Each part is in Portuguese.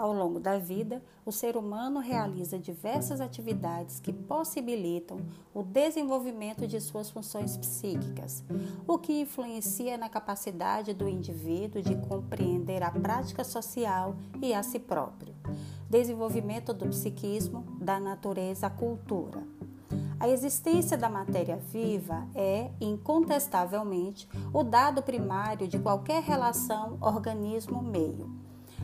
Ao longo da vida, o ser humano realiza diversas atividades que possibilitam o desenvolvimento de suas funções psíquicas, o que influencia na capacidade do indivíduo de compreender a prática social e a si próprio. Desenvolvimento do psiquismo, da natureza à cultura. A existência da matéria viva é, incontestavelmente, o dado primário de qualquer relação organismo-meio.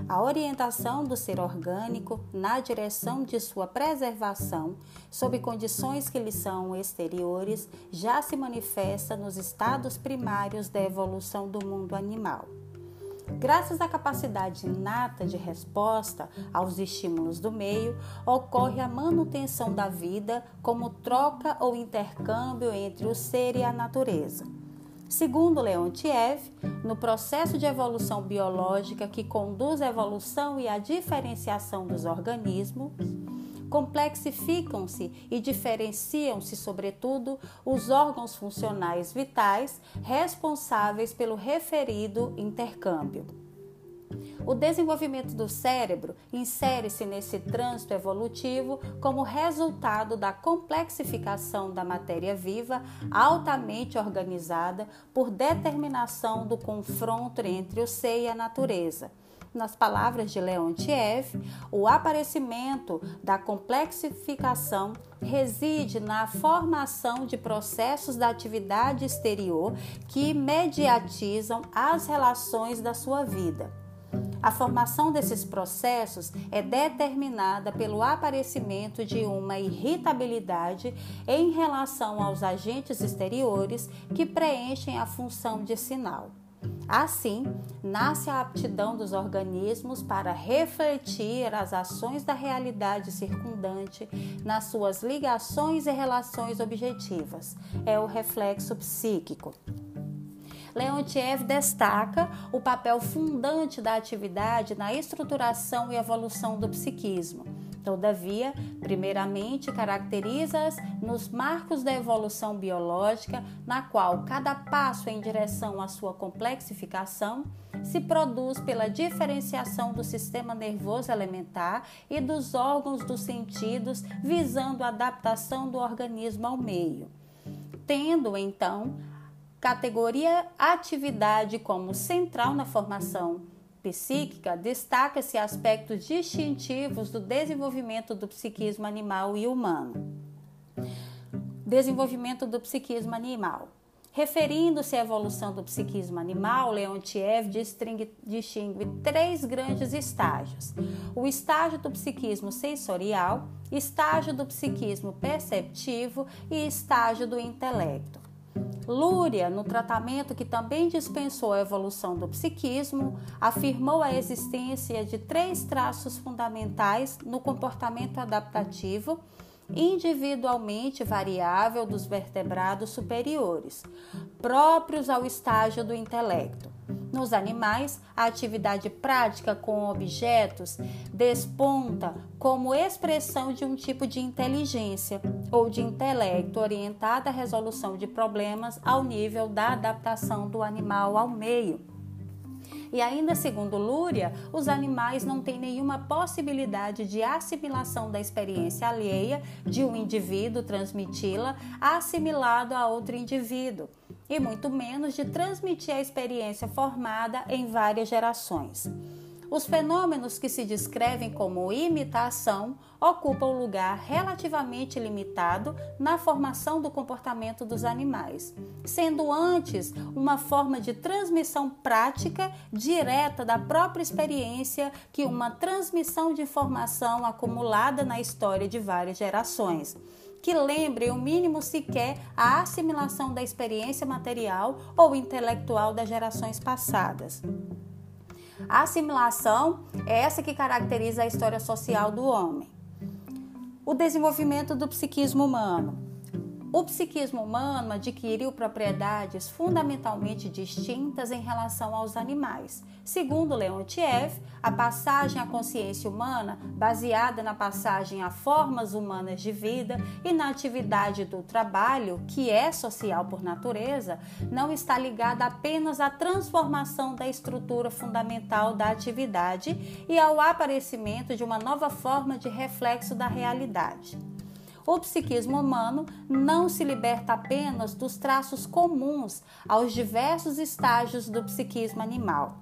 A orientação do ser orgânico na direção de sua preservação, sob condições que lhe são exteriores, já se manifesta nos estados primários da evolução do mundo animal. Graças à capacidade inata de resposta aos estímulos do meio, ocorre a manutenção da vida como troca ou intercâmbio entre o ser e a natureza. Segundo Leontiev, no processo de evolução biológica que conduz à evolução e à diferenciação dos organismos, complexificam-se e diferenciam-se, sobretudo, os órgãos funcionais vitais responsáveis pelo referido intercâmbio. O desenvolvimento do cérebro insere-se nesse trânsito evolutivo como resultado da complexificação da matéria viva altamente organizada por determinação do confronto entre o ser e a natureza nas palavras de Leontiev, o aparecimento da complexificação reside na formação de processos da atividade exterior que mediatizam as relações da sua vida. A formação desses processos é determinada pelo aparecimento de uma irritabilidade em relação aos agentes exteriores que preenchem a função de sinal. Assim, nasce a aptidão dos organismos para refletir as ações da realidade circundante nas suas ligações e relações objetivas. É o reflexo psíquico. Leontiev destaca o papel fundante da atividade na estruturação e evolução do psiquismo Todavia, primeiramente, caracteriza-as nos marcos da evolução biológica, na qual cada passo em direção à sua complexificação se produz pela diferenciação do sistema nervoso elementar e dos órgãos dos sentidos, visando a adaptação do organismo ao meio. Tendo, então, categoria atividade como central na formação psíquica, destaca-se aspectos distintivos do desenvolvimento do psiquismo animal e humano. Desenvolvimento do psiquismo animal. Referindo-se à evolução do psiquismo animal, Leontiev distingue, três grandes estágios: o estágio do psiquismo sensorial, estágio do psiquismo perceptivo e estágio do intelecto. Lúria, no tratamento que também dispensou a evolução do psiquismo, afirmou a existência de três traços fundamentais no comportamento adaptativo, individualmente variável dos vertebrados superiores, próprios ao estágio do intelecto. Nos animais, a atividade prática com objetos desponta como expressão de um tipo de inteligência ou de intelecto orientada à resolução de problemas ao nível da adaptação do animal ao meio. E ainda segundo Lúria, os animais não têm nenhuma possibilidade de assimilação da experiência alheia de um indivíduo transmiti-la assimilado a outro indivíduo e muito menos de transmitir a experiência formada em várias gerações. Os fenômenos que se descrevem como imitação ocupam um lugar relativamente limitado na formação do comportamento dos animais, sendo antes uma forma de transmissão prática direta da própria experiência que uma transmissão de informação acumulada na história de várias gerações que lembrem o mínimo sequer a assimilação da experiência material ou intelectual das gerações passadas. A assimilação é essa que caracteriza a história social do homem. O desenvolvimento do psiquismo humano. O psiquismo humano adquiriu propriedades fundamentalmente distintas em relação aos animais. Segundo Leontiev, a passagem à consciência humana, baseada na passagem a formas humanas de vida e na atividade do trabalho, que é social por natureza, não está ligada apenas à transformação da estrutura fundamental da atividade e ao aparecimento de uma nova forma de reflexo da realidade o psiquismo humano não se liberta apenas dos traços comuns aos diversos estágios do psiquismo animal.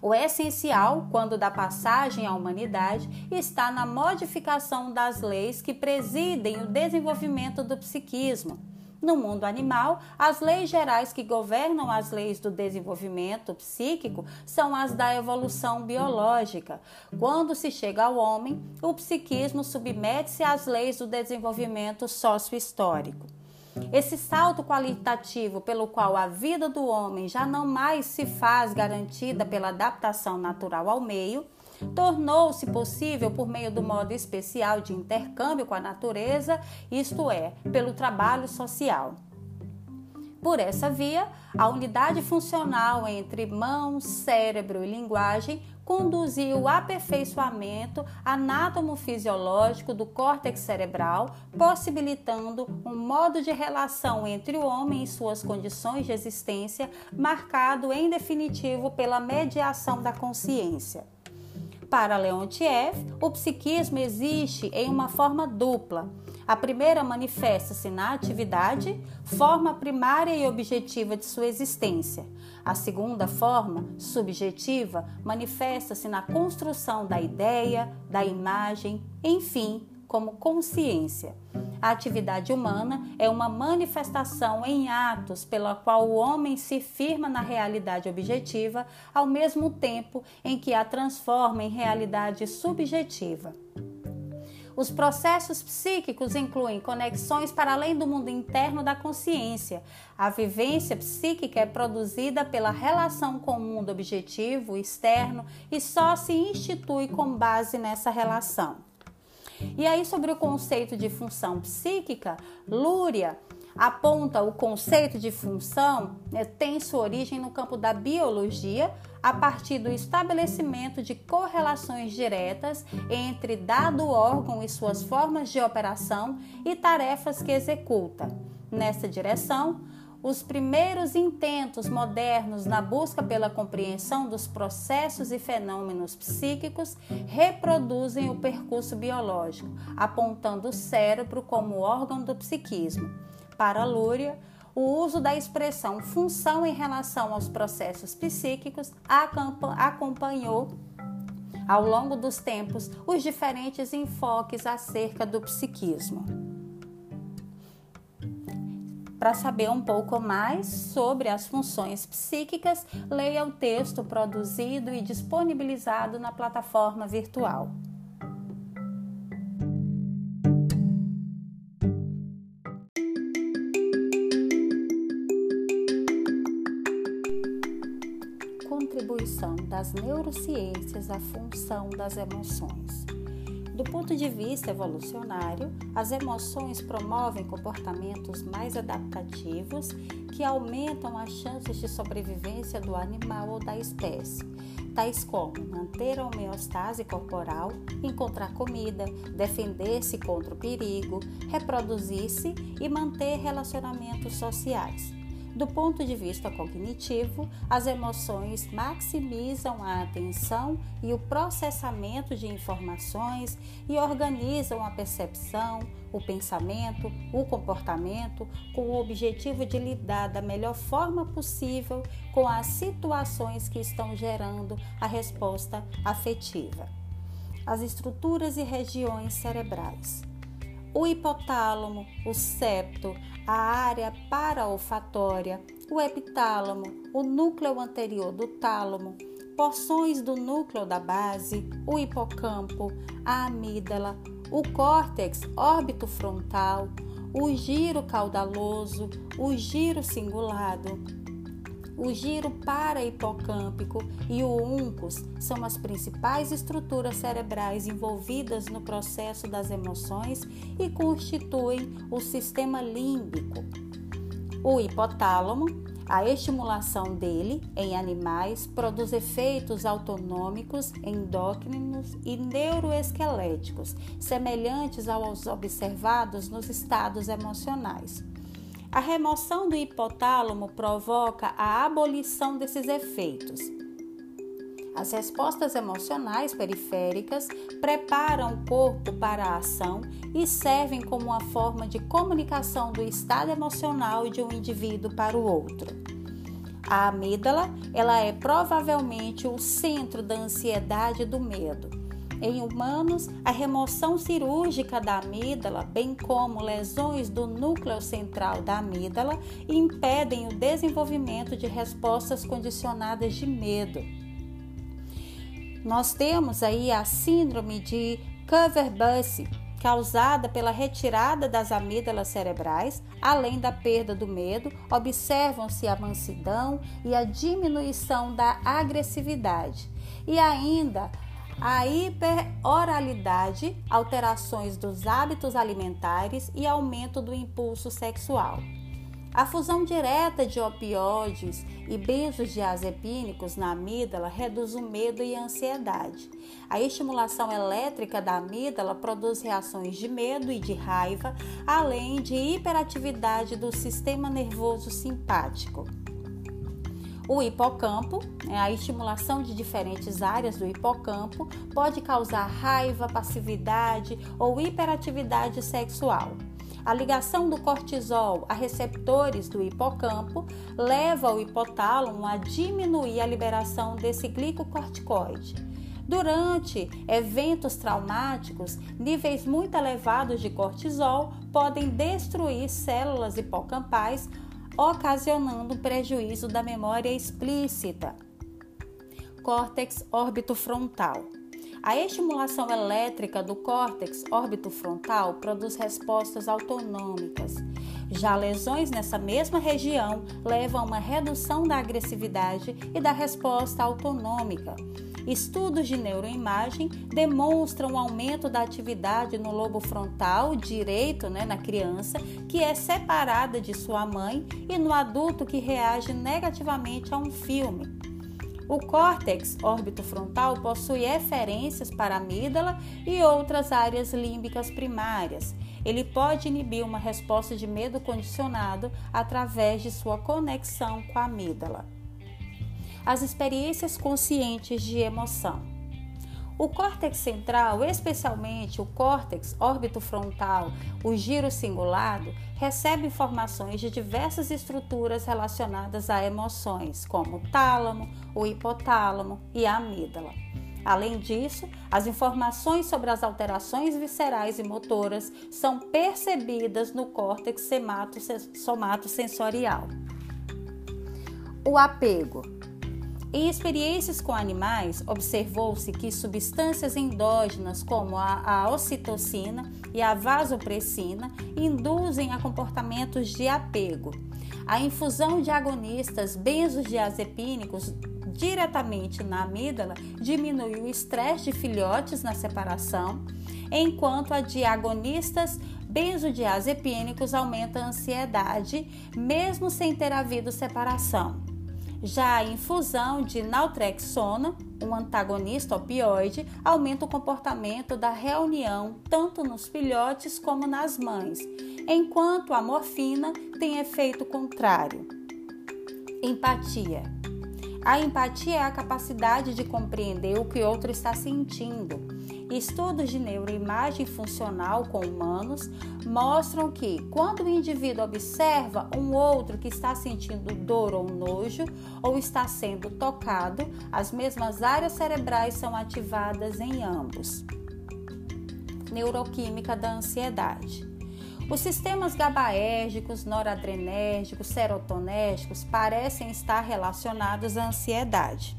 O essencial, quando da passagem à humanidade, está na modificação das leis que presidem o desenvolvimento do psiquismo no mundo animal, as leis gerais que governam as leis do desenvolvimento psíquico são as da evolução biológica. Quando se chega ao homem, o psiquismo submete-se às leis do desenvolvimento sócio-histórico. Esse salto qualitativo pelo qual a vida do homem já não mais se faz garantida pela adaptação natural ao meio, tornou-se possível por meio do modo especial de intercâmbio com a natureza, isto é, pelo trabalho social. Por essa via, a unidade funcional entre mão, cérebro e linguagem conduziu o aperfeiçoamento anátomo-fisiológico do córtex cerebral, possibilitando um modo de relação entre o homem e suas condições de existência, marcado em definitivo pela mediação da consciência. Para Leontiev, o psiquismo existe em uma forma dupla. A primeira manifesta-se na atividade, forma primária e objetiva de sua existência. A segunda forma, subjetiva, manifesta-se na construção da ideia, da imagem, enfim, como consciência. A atividade humana é uma manifestação em atos pela qual o homem se firma na realidade objetiva, ao mesmo tempo em que a transforma em realidade subjetiva. Os processos psíquicos incluem conexões para além do mundo interno da consciência. A vivência psíquica é produzida pela relação com o mundo objetivo, externo, e só se institui com base nessa relação. E aí, sobre o conceito de função psíquica, Lúria aponta o conceito de função né, tem sua origem no campo da biologia a partir do estabelecimento de correlações diretas entre dado órgão e suas formas de operação e tarefas que executa. Nessa direção, os primeiros intentos modernos na busca pela compreensão dos processos e fenômenos psíquicos reproduzem o percurso biológico, apontando o cérebro como órgão do psiquismo. Para Lúria, o uso da expressão função em relação aos processos psíquicos acompanhou ao longo dos tempos os diferentes enfoques acerca do psiquismo. Para saber um pouco mais sobre as funções psíquicas, leia o texto produzido e disponibilizado na plataforma virtual. Contribuição das neurociências à função das emoções. Do ponto de vista evolucionário, as emoções promovem comportamentos mais adaptativos que aumentam as chances de sobrevivência do animal ou da espécie, tais como manter a homeostase corporal, encontrar comida, defender-se contra o perigo, reproduzir-se e manter relacionamentos sociais. Do ponto de vista cognitivo, as emoções maximizam a atenção e o processamento de informações e organizam a percepção, o pensamento, o comportamento, com o objetivo de lidar da melhor forma possível com as situações que estão gerando a resposta afetiva. As estruturas e regiões cerebrais. O hipotálamo, o septo, a área paraolfatória, o epitálamo, o núcleo anterior do tálamo, porções do núcleo da base, o hipocampo, a amígdala, o córtex órbito frontal, o giro caudaloso, o giro cingulado, o giro para-hipocâmpico e o uncus são as principais estruturas cerebrais envolvidas no processo das emoções e constituem o sistema límbico. O hipotálamo, a estimulação dele em animais produz efeitos autonômicos, endócrinos e neuroesqueléticos, semelhantes aos observados nos estados emocionais. A remoção do hipotálamo provoca a abolição desses efeitos. As respostas emocionais periféricas preparam o corpo para a ação e servem como uma forma de comunicação do estado emocional de um indivíduo para o outro. A amígdala, ela é provavelmente o centro da ansiedade e do medo. Em humanos, a remoção cirúrgica da amígdala, bem como lesões do núcleo central da amígdala, impedem o desenvolvimento de respostas condicionadas de medo. Nós temos aí a síndrome de Cover-Busse, causada pela retirada das amígdalas cerebrais, além da perda do medo, observam-se a mansidão e a diminuição da agressividade. E ainda a hiperoralidade, alterações dos hábitos alimentares e aumento do impulso sexual. A fusão direta de opioides e benzodiazepínicos na amígdala reduz o medo e a ansiedade. A estimulação elétrica da amígdala produz reações de medo e de raiva, além de hiperatividade do sistema nervoso simpático. O hipocampo, né, a estimulação de diferentes áreas do hipocampo, pode causar raiva, passividade ou hiperatividade sexual. A ligação do cortisol a receptores do hipocampo leva o hipotálamo a diminuir a liberação desse glicocorticoide. Durante eventos traumáticos, níveis muito elevados de cortisol podem destruir células hipocampais ocasionando prejuízo da memória explícita. Córtex orbitofrontal. A estimulação elétrica do córtex orbitofrontal produz respostas autonômicas. Já lesões nessa mesma região levam a uma redução da agressividade e da resposta autonômica. Estudos de neuroimagem demonstram um aumento da atividade no lobo frontal direito né, na criança, que é separada de sua mãe, e no adulto que reage negativamente a um filme. O córtex orbitofrontal possui eferências para a amígdala e outras áreas límbicas primárias. Ele pode inibir uma resposta de medo condicionado através de sua conexão com a amígdala as experiências conscientes de emoção. O córtex central, especialmente o córtex orbitofrontal, o giro cingulado, recebe informações de diversas estruturas relacionadas a emoções, como o tálamo, o hipotálamo e a amígdala. Além disso, as informações sobre as alterações viscerais e motoras são percebidas no córtex somatosensorial. O apego em experiências com animais, observou-se que substâncias endógenas como a, a ocitocina e a vasopressina induzem a comportamentos de apego. A infusão de agonistas benzodiazepínicos diretamente na amígdala diminui o estresse de filhotes na separação, enquanto a de agonistas benzodiazepínicos aumenta a ansiedade, mesmo sem ter havido separação. Já a infusão de naltrexona, um antagonista opioide, aumenta o comportamento da reunião tanto nos filhotes como nas mães, enquanto a morfina tem efeito contrário. Empatia. A empatia é a capacidade de compreender o que outro está sentindo Estudos de neuroimagem funcional com humanos mostram que, quando o indivíduo observa um outro que está sentindo dor ou nojo ou está sendo tocado, as mesmas áreas cerebrais são ativadas em ambos. Neuroquímica da ansiedade. Os sistemas GABAérgicos, noradrenérgicos, serotonérgicos parecem estar relacionados à ansiedade.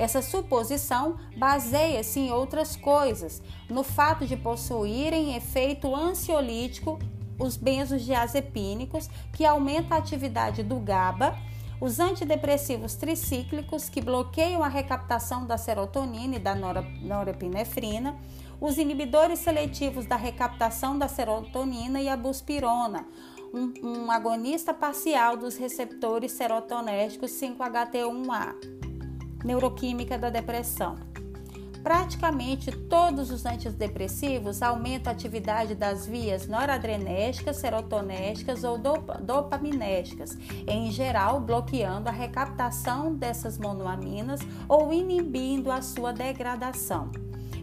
Essa suposição baseia-se em outras coisas, no fato de possuírem efeito ansiolítico os benzodiazepínicos, que aumenta a atividade do GABA, Os antidepressivos tricíclicos, que bloqueiam a recaptação da serotonina e da norepinefrina, os inibidores seletivos da recaptação da serotonina e a buspirona, um, um agonista parcial dos receptores serotonérgicos 5-HT1A, neuroquímica da depressão. Praticamente todos os antidepressivos aumentam a atividade das vias noradrenérgicas, serotonérgicas ou dopaminérgicas, em geral bloqueando a recaptação dessas monoaminas ou inibindo a sua degradação.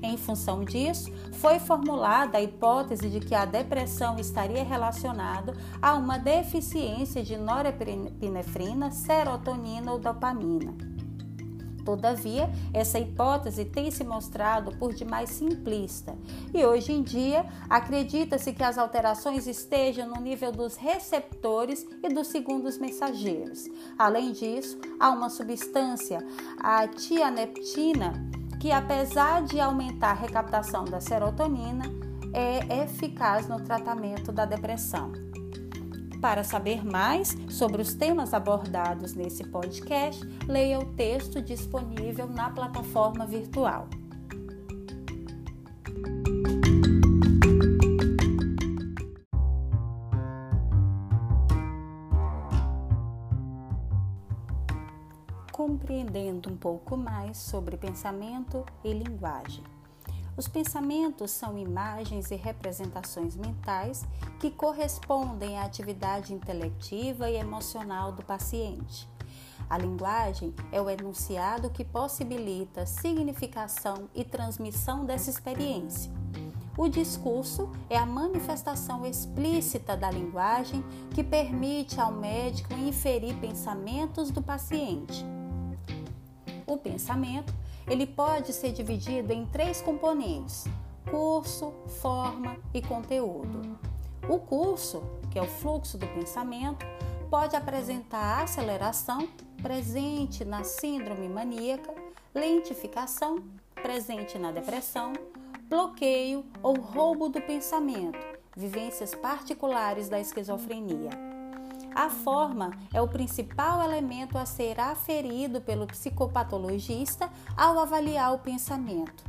Em função disso, foi formulada a hipótese de que a depressão estaria relacionada a uma deficiência de norepinefrina, serotonina ou dopamina. Todavia, essa hipótese tem se mostrado por demais simplista e hoje em dia acredita-se que as alterações estejam no nível dos receptores e dos segundos mensageiros. Além disso, há uma substância, a tianeptina, que apesar de aumentar a recaptação da serotonina, é eficaz no tratamento da depressão. Para saber mais sobre os temas abordados nesse podcast, leia o texto disponível na plataforma virtual. Compreendendo um pouco mais sobre pensamento e linguagem. Os pensamentos são imagens e representações mentais que correspondem à atividade intelectiva e emocional do paciente. A linguagem é o enunciado que possibilita significação e transmissão dessa experiência. O discurso é a manifestação explícita da linguagem que permite ao médico inferir pensamentos do paciente. O pensamento ele pode ser dividido em três componentes: curso, forma e conteúdo. O curso, que é o fluxo do pensamento, pode apresentar aceleração, presente na síndrome maníaca, lentificação, presente na depressão, bloqueio ou roubo do pensamento, vivências particulares da esquizofrenia. A forma é o principal elemento a ser aferido pelo psicopatologista ao avaliar o pensamento.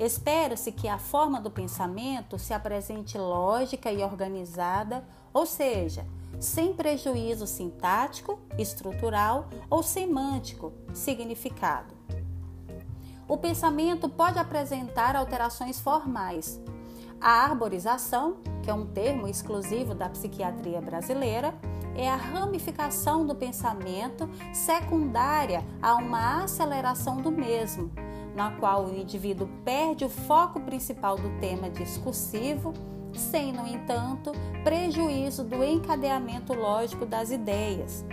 Espera-se que a forma do pensamento se apresente lógica e organizada, ou seja, sem prejuízo sintático, estrutural ou semântico, significado. O pensamento pode apresentar alterações formais. A arborização, que é um termo exclusivo da psiquiatria brasileira, é a ramificação do pensamento secundária a uma aceleração do mesmo, na qual o indivíduo perde o foco principal do tema discursivo, sem, no entanto, prejuízo do encadeamento lógico das ideias.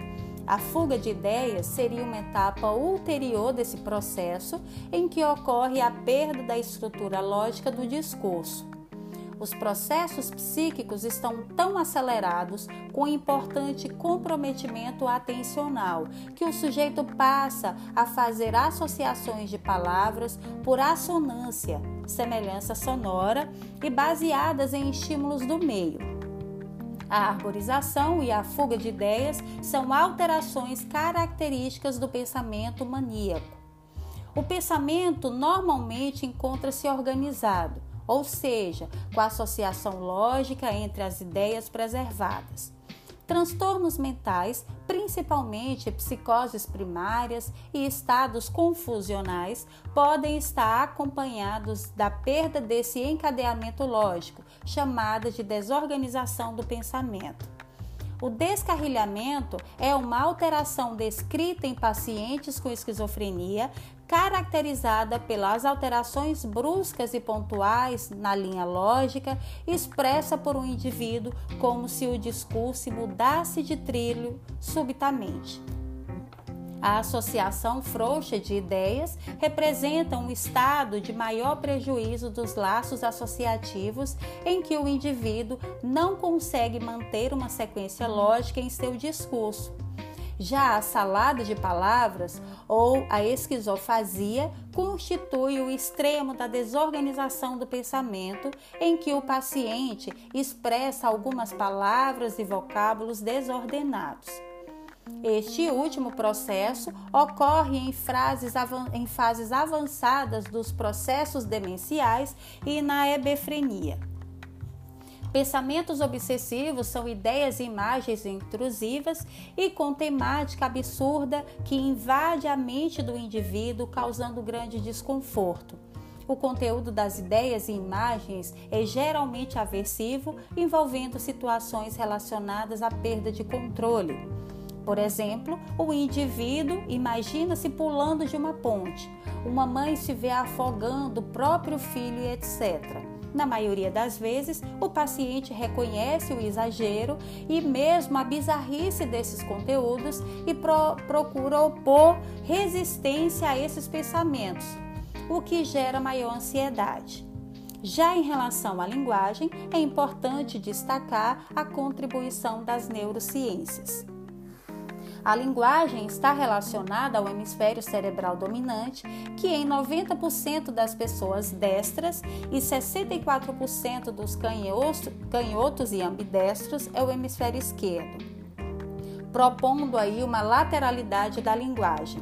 A fuga de ideias seria uma etapa ulterior desse processo em que ocorre a perda da estrutura lógica do discurso os processos psíquicos estão tão acelerados com importante comprometimento atencional que o sujeito passa a fazer associações de palavras por assonância, semelhança sonora e baseadas em estímulos do meio. A arborização e a fuga de ideias são alterações características do pensamento maníaco. O pensamento normalmente encontra-se organizado, ou seja, com a associação lógica entre as ideias preservadas. Transtornos mentais, principalmente psicoses primárias e estados confusionais, podem estar acompanhados da perda desse encadeamento lógico, chamada de desorganização do pensamento. O descarrilhamento é uma alteração descrita em pacientes com esquizofrenia, caracterizada pelas alterações bruscas e pontuais na linha lógica, expressa por um indivíduo como se o discurso mudasse de trilho subitamente. A associação frouxa de ideias representa um estado de maior prejuízo dos laços associativos em que o indivíduo não consegue manter uma sequência lógica em seu discurso. Já a salada de palavras ou a esquizofasia constitui o extremo da desorganização do pensamento, em que o paciente expressa algumas palavras e vocábulos desordenados. Este último processo ocorre em, em fases avançadas dos processos demenciais e na hebefrenia. Pensamentos obsessivos são ideias e imagens intrusivas e com temática absurda que invade a mente do indivíduo, causando grande desconforto. O conteúdo das ideias e imagens é geralmente aversivo, envolvendo situações relacionadas à perda de controle. Por exemplo, o indivíduo imagina-se pulando de uma ponte, uma mãe se vê afogando o próprio filho, etc. Na maioria das vezes, o paciente reconhece o exagero e mesmo a bizarrice desses conteúdos e pro procura opor resistência a esses pensamentos, o que gera maior ansiedade. Já em relação à linguagem, é importante destacar a contribuição das neurociências. A linguagem está relacionada ao hemisfério cerebral dominante, que em 90% das pessoas destras e 64% dos canhotos e ambidestros é o hemisfério esquerdo, propondo aí uma lateralidade da linguagem.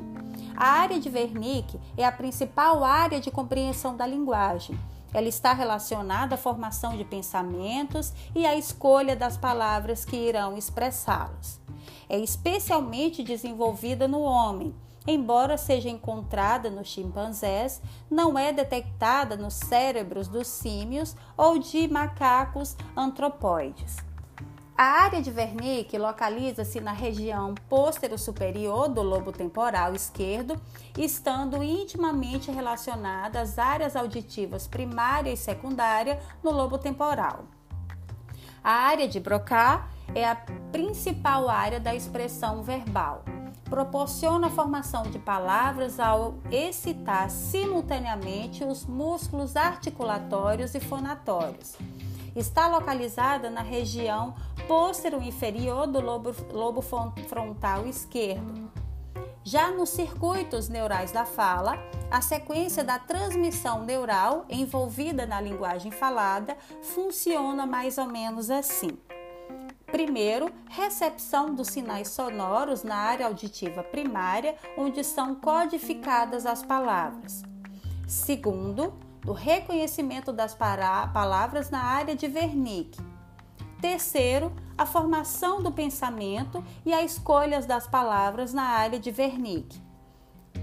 A área de Wernicke é a principal área de compreensão da linguagem. Ela está relacionada à formação de pensamentos e à escolha das palavras que irão expressá-los é especialmente desenvolvida no homem. Embora seja encontrada nos chimpanzés, não é detectada nos cérebros dos símios ou de macacos antropóides. A área de Wernicke localiza-se na região superior do lobo temporal esquerdo, estando intimamente relacionada às áreas auditivas primária e secundária no lobo temporal. A área de Broca é a principal área da expressão verbal. Proporciona a formação de palavras ao excitar simultaneamente os músculos articulatórios e fonatórios. Está localizada na região póstero-inferior do lobo, lobo frontal esquerdo. Já nos circuitos neurais da fala, a sequência da transmissão neural envolvida na linguagem falada funciona mais ou menos assim. Primeiro, recepção dos sinais sonoros na área auditiva primária, onde são codificadas as palavras. Segundo, do reconhecimento das palavras na área de Wernicke. Terceiro, a formação do pensamento e a escolha das palavras na área de Wernicke.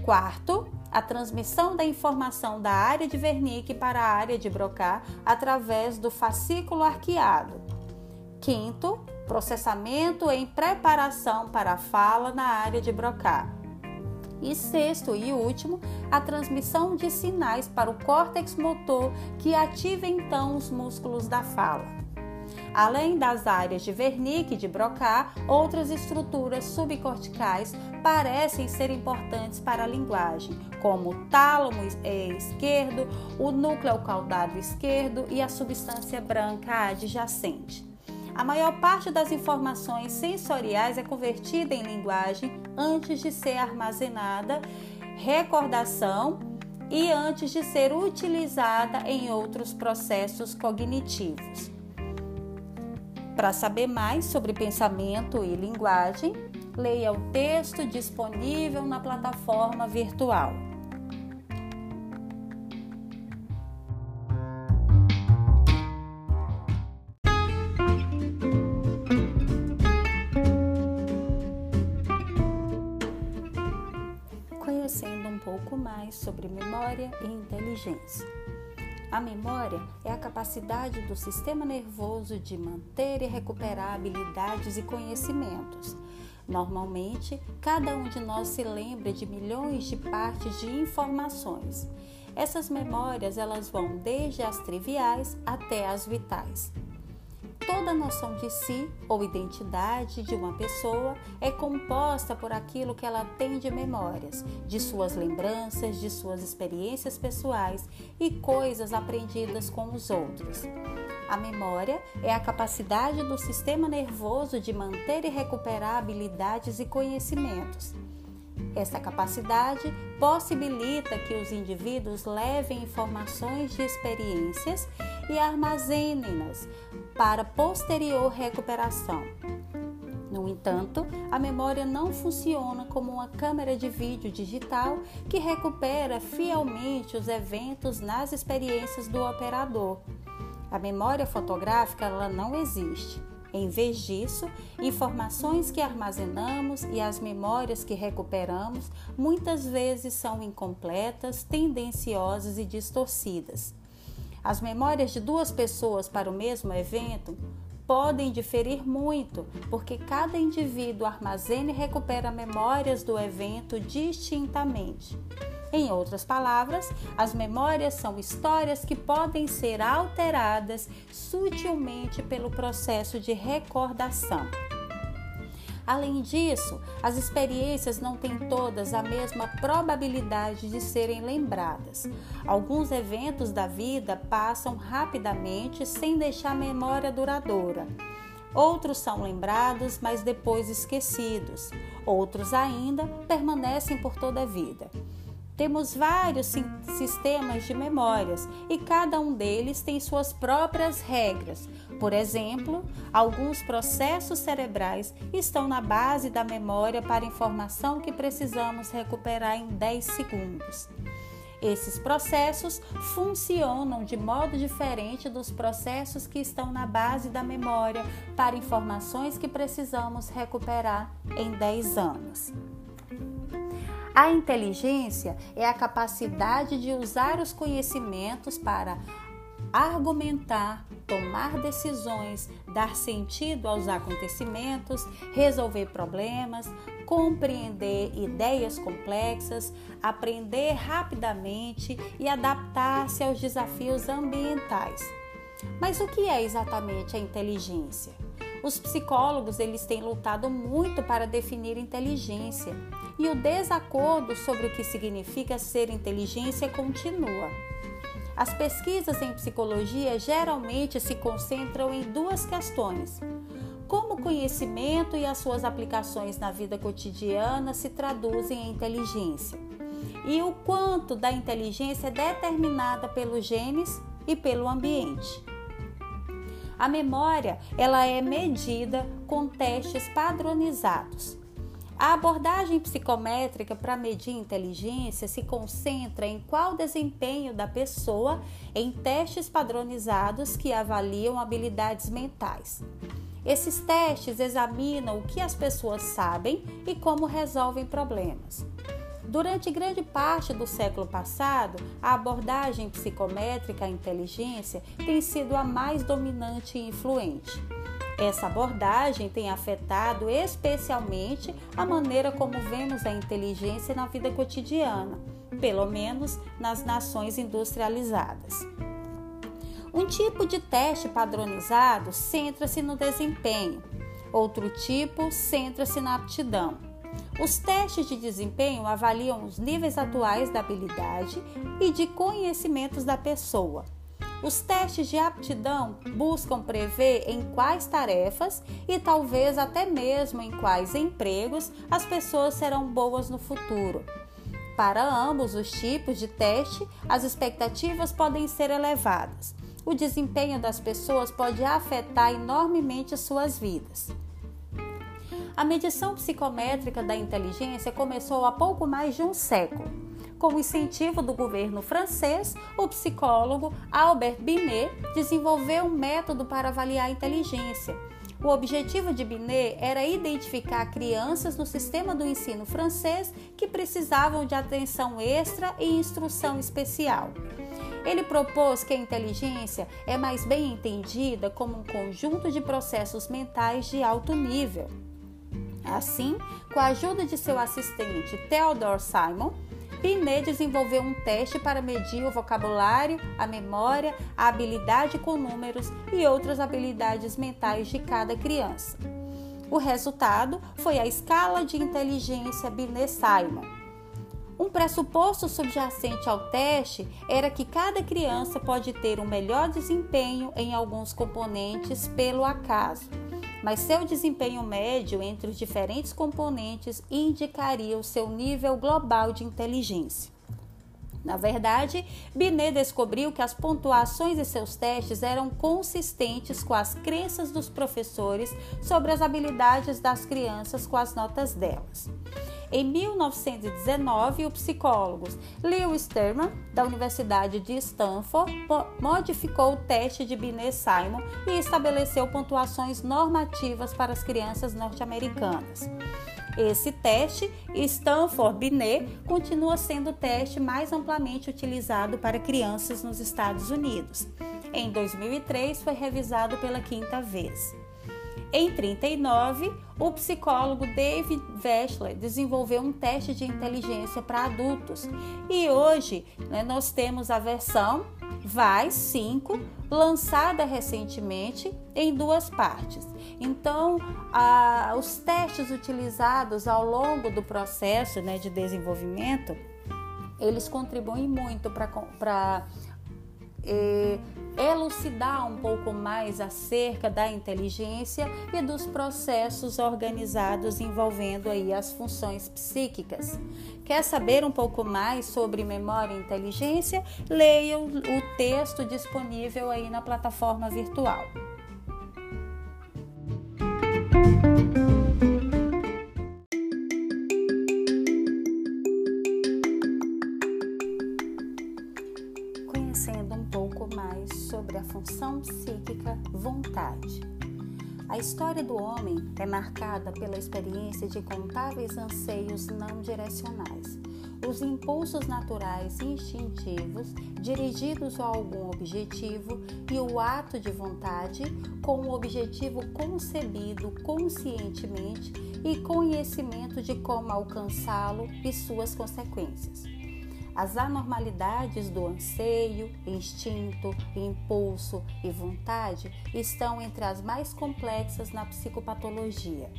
Quarto, a transmissão da informação da área de Wernicke para a área de Broca através do fascículo arqueado. Quinto, processamento em preparação para a fala na área de Broca. E sexto e último, a transmissão de sinais para o córtex motor que ativa então os músculos da fala. Além das áreas de Wernicke e de Broca, outras estruturas subcorticais parecem ser importantes para a linguagem, como o tálamo esquerdo, o núcleo caudado esquerdo e a substância branca adjacente. A maior parte das informações sensoriais é convertida em linguagem antes de ser armazenada, recordação e antes de ser utilizada em outros processos cognitivos. Para saber mais sobre pensamento e linguagem, leia o texto disponível na plataforma virtual. Sobre memória e inteligência. A memória é a capacidade do sistema nervoso de manter e recuperar habilidades e conhecimentos. Normalmente, cada um de nós se lembra de milhões de partes de informações. Essas memórias elas vão desde as triviais até as vitais. Toda noção de si ou identidade de uma pessoa é composta por aquilo que ela tem de memórias, de suas lembranças, de suas experiências pessoais e coisas aprendidas com os outros. A memória é a capacidade do sistema nervoso de manter e recuperar habilidades e conhecimentos. Essa capacidade possibilita que os indivíduos levem informações de experiências e armazenem-nas para posterior recuperação. No entanto, a memória não funciona como uma câmera de vídeo digital que recupera fielmente os eventos nas experiências do operador. A memória fotográfica ela não existe. Em vez disso, informações que armazenamos e as memórias que recuperamos muitas vezes são incompletas, tendenciosas e distorcidas. As memórias de duas pessoas para o mesmo evento podem diferir muito, porque cada indivíduo armazena e recupera memórias do evento distintamente. Em outras palavras, as memórias são histórias que podem ser alteradas sutilmente pelo processo de recordação. Além disso, as experiências não têm todas a mesma probabilidade de serem lembradas. Alguns eventos da vida passam rapidamente sem deixar memória duradoura. Outros são lembrados, mas depois esquecidos. Outros ainda permanecem por toda a vida. Temos vários sistemas de memórias e cada um deles tem suas próprias regras. Por exemplo, alguns processos cerebrais estão na base da memória para informação que precisamos recuperar em 10 segundos. Esses processos funcionam de modo diferente dos processos que estão na base da memória para informações que precisamos recuperar em 10 anos. A inteligência é a capacidade de usar os conhecimentos para argumentar, tomar decisões, dar sentido aos acontecimentos, resolver problemas, compreender ideias complexas, aprender rapidamente e adaptar-se aos desafios ambientais. Mas o que é exatamente a inteligência? Os psicólogos eles têm lutado muito para definir inteligência e o desacordo sobre o que significa ser inteligência continua. As pesquisas em psicologia geralmente se concentram em duas questões: como o conhecimento e as suas aplicações na vida cotidiana se traduzem em inteligência, e o quanto da inteligência é determinada pelos genes e pelo ambiente. A memória, ela é medida com testes padronizados. A abordagem psicométrica para medir inteligência se concentra em qual desempenho da pessoa em testes padronizados que avaliam habilidades mentais. Esses testes examinam o que as pessoas sabem e como resolvem problemas. Durante grande parte do século passado, a abordagem psicométrica à inteligência tem sido a mais dominante e influente. Essa abordagem tem afetado especialmente a maneira como vemos a inteligência na vida cotidiana, pelo menos nas nações industrializadas. Um tipo de teste padronizado centra-se no desempenho, outro tipo centra-se na aptidão. Os testes de desempenho avaliam os níveis atuais da habilidade e de conhecimentos da pessoa. Os testes de aptidão buscam prever em quais tarefas e talvez até mesmo em quais empregos as pessoas serão boas no futuro. Para ambos os tipos de teste, as expectativas podem ser elevadas. O desempenho das pessoas pode afetar enormemente suas vidas. A medição psicométrica da inteligência começou há pouco mais de um século. Com o incentivo do governo francês, o psicólogo Albert Binet desenvolveu um método para avaliar a inteligência. O objetivo de Binet era identificar crianças no sistema do ensino francês que precisavam de atenção extra e instrução especial. Ele propôs que a inteligência é mais bem entendida como um conjunto de processos mentais de alto nível. Assim, com a ajuda de seu assistente Theodore Simon, Binet desenvolveu um teste para medir o vocabulário, a memória, a habilidade com números e outras habilidades mentais de cada criança. O resultado foi a escala de inteligência Binet-Simon. Um pressuposto subjacente ao teste era que cada criança pode ter um melhor desempenho em alguns componentes pelo acaso mas seu desempenho médio entre os diferentes componentes indicaria o seu nível global de inteligência. Na verdade, Binet descobriu que as pontuações de seus testes eram consistentes com as crenças dos professores sobre as habilidades das crianças com as notas delas. Em 1919, o psicólogo Lewis Terman, da Universidade de Stanford, modificou o teste de Binet-Simon e estabeleceu pontuações normativas para as crianças norte-americanas. Esse teste, Stanford-Binet, continua sendo o teste mais amplamente utilizado para crianças nos Estados Unidos. Em 2003, foi revisado pela quinta vez. Em 39, o psicólogo David Wechsler desenvolveu um teste de inteligência para adultos e hoje né, nós temos a versão VAI 5, lançada recentemente em duas partes. Então, a, os testes utilizados ao longo do processo né, de desenvolvimento, eles contribuem muito para eh, elucidar um pouco mais acerca da inteligência e dos processos organizados envolvendo aí as funções psíquicas. Quer saber um pouco mais sobre memória e inteligência? Leia o texto disponível aí na plataforma virtual. Função psíquica vontade. A história do homem é marcada pela experiência de contáveis anseios não direcionais. Os impulsos naturais e instintivos dirigidos a algum objetivo e o ato de vontade com o objetivo concebido conscientemente e conhecimento de como alcançá-lo e suas consequências. As anormalidades do anseio, instinto, impulso e vontade estão entre as mais complexas na psicopatologia.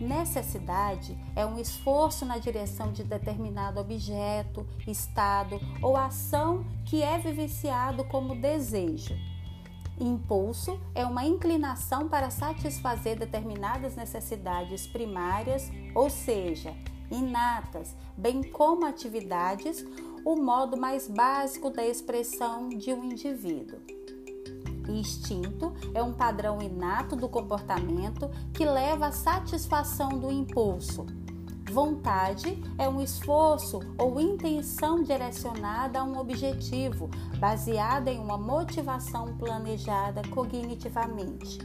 Necessidade é um esforço na direção de determinado objeto, estado ou ação que é vivenciado como desejo. Impulso é uma inclinação para satisfazer determinadas necessidades primárias, ou seja, inatas, bem como atividades, o modo mais básico da expressão de um indivíduo. Instinto é um padrão inato do comportamento que leva à satisfação do impulso. Vontade é um esforço ou intenção direcionada a um objetivo, baseada em uma motivação planejada cognitivamente.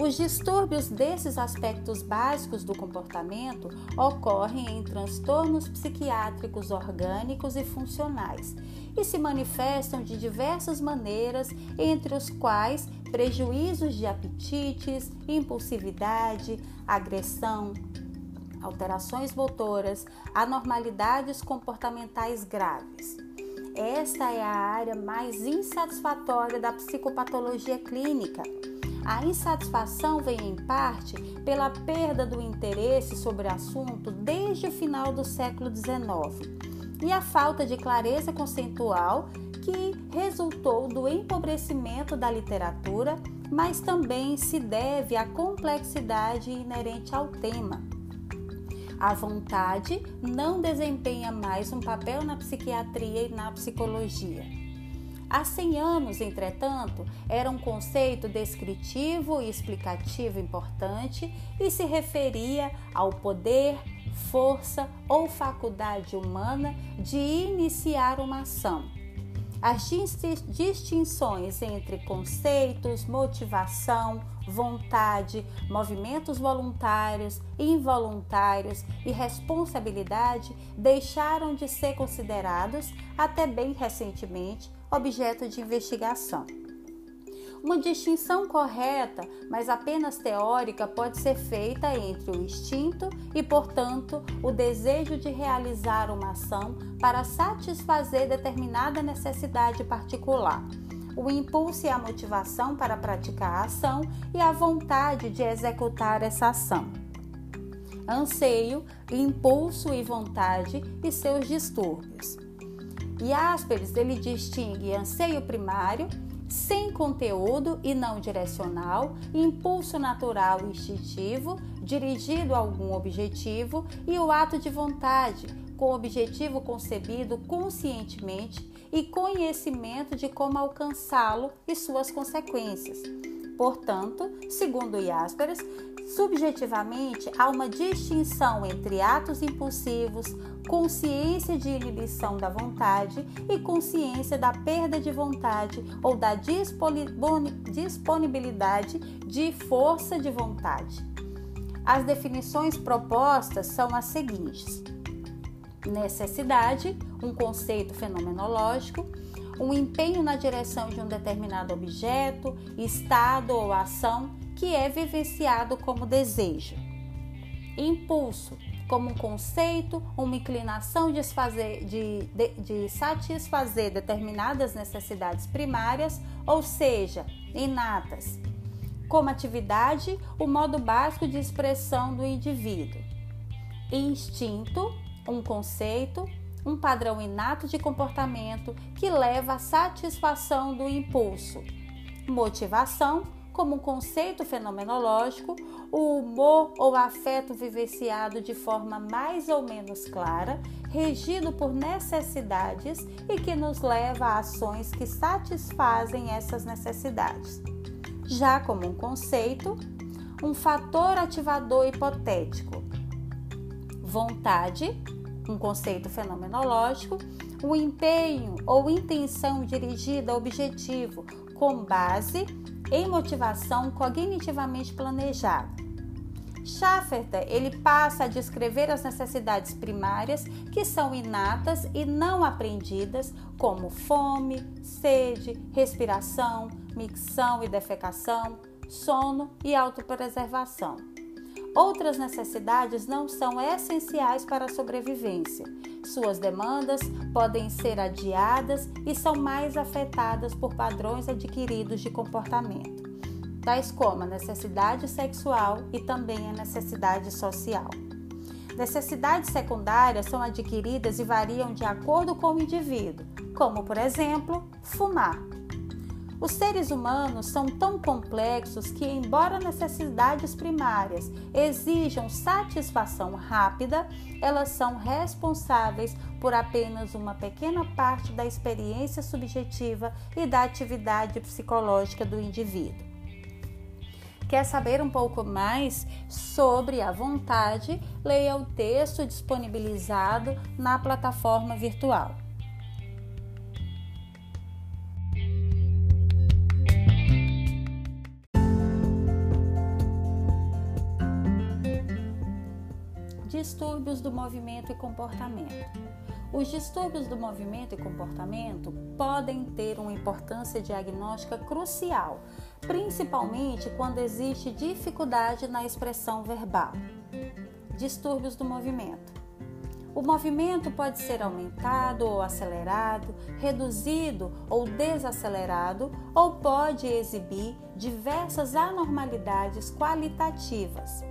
Os distúrbios desses aspectos básicos do comportamento ocorrem em transtornos psiquiátricos orgânicos e funcionais e se manifestam de diversas maneiras, entre os quais prejuízos de apetites, impulsividade, agressão, alterações motoras, anormalidades comportamentais graves. Esta é a área mais insatisfatória da psicopatologia clínica a insatisfação vem em parte pela perda do interesse sobre o assunto desde o final do século XIX e a falta de clareza conceitual que resultou do empobrecimento da literatura, mas também se deve à complexidade inerente ao tema. A vontade não desempenha mais um papel na psiquiatria e na psicologia. Há 100 anos, entretanto, era um conceito descritivo e explicativo importante e se referia ao poder, força ou faculdade humana de iniciar uma ação. As distinções entre conceitos, motivação, vontade, movimentos voluntários, involuntários e responsabilidade deixaram de ser considerados até bem recentemente objeto de investigação. Uma distinção correta, mas apenas teórica, pode ser feita entre o instinto e, portanto, o desejo de realizar uma ação para satisfazer determinada necessidade particular. O impulso e a motivação para praticar a ação e a vontade de executar essa ação. Anseio, impulso e vontade e seus distúrbios. E Asperes ele distingue anseio primário, sem conteúdo e não direcional, impulso natural e instintivo, dirigido a algum objetivo, e o ato de vontade, com objetivo concebido conscientemente e conhecimento de como alcançá-lo e suas consequências. Portanto, segundo Jaspers, subjetivamente há uma distinção entre atos impulsivos, consciência de inibição da vontade e consciência da perda de vontade ou da disponibilidade de força de vontade. As definições propostas são as seguintes: necessidade, um conceito fenomenológico, um empenho na direção de um determinado objeto, estado ou ação que é vivenciado como desejo. Impulso, como um conceito, uma inclinação de, de, de, de satisfazer determinadas necessidades primárias, ou seja, inatas. Como atividade, o modo básico de expressão do indivíduo. Instinto, um conceito, um padrão inato de comportamento que leva à satisfação do impulso. Motivação, como um conceito fenomenológico, o humor ou afeto vivenciado de forma mais ou menos clara, regido por necessidades e que nos leva a ações que satisfazem essas necessidades. Já como um conceito, um fator ativador hipotético. Vontade, um conceito fenomenológico, o empenho ou intenção dirigida a objetivo com base em motivação cognitivamente planejada. Schafferter ele passa a descrever as necessidades primárias que são inatas e não aprendidas, como fome, sede, respiração, micção e defecação, sono e autopreservação. Outras necessidades não são essenciais para a sobrevivência. Suas demandas podem ser adiadas e são mais afetadas por padrões adquiridos de comportamento, tais como a necessidade sexual e também a necessidade social. Necessidades secundárias são adquiridas e variam de acordo com o indivíduo, como, por exemplo, fumar. Os seres humanos são tão complexos que, embora necessidades primárias exijam satisfação rápida, elas são responsáveis por apenas uma pequena parte da experiência subjetiva e da atividade psicológica do indivíduo. Quer saber um pouco mais sobre a vontade? Leia o texto disponibilizado na plataforma virtual. Distúrbios do movimento e comportamento. Os distúrbios do movimento e comportamento podem ter uma importância diagnóstica crucial, principalmente quando existe dificuldade na expressão verbal. Distúrbios do movimento. O movimento pode ser aumentado ou acelerado, reduzido ou desacelerado, ou pode exibir diversas anormalidades qualitativas.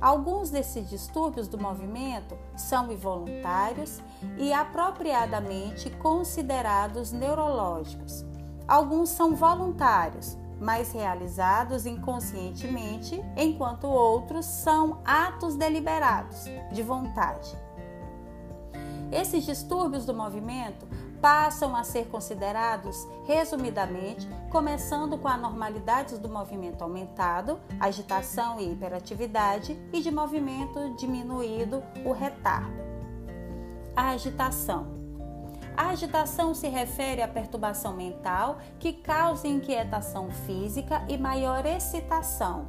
Alguns desses distúrbios do movimento são involuntários e apropriadamente considerados neurológicos. Alguns são voluntários, mas realizados inconscientemente, enquanto outros são atos deliberados, de vontade. Esses distúrbios do movimento passam a ser considerados, resumidamente, começando com anormalidades do movimento aumentado, agitação e hiperatividade, e de movimento diminuído, o retardo. A agitação. A agitação se refere à perturbação mental que causa inquietação física e maior excitação,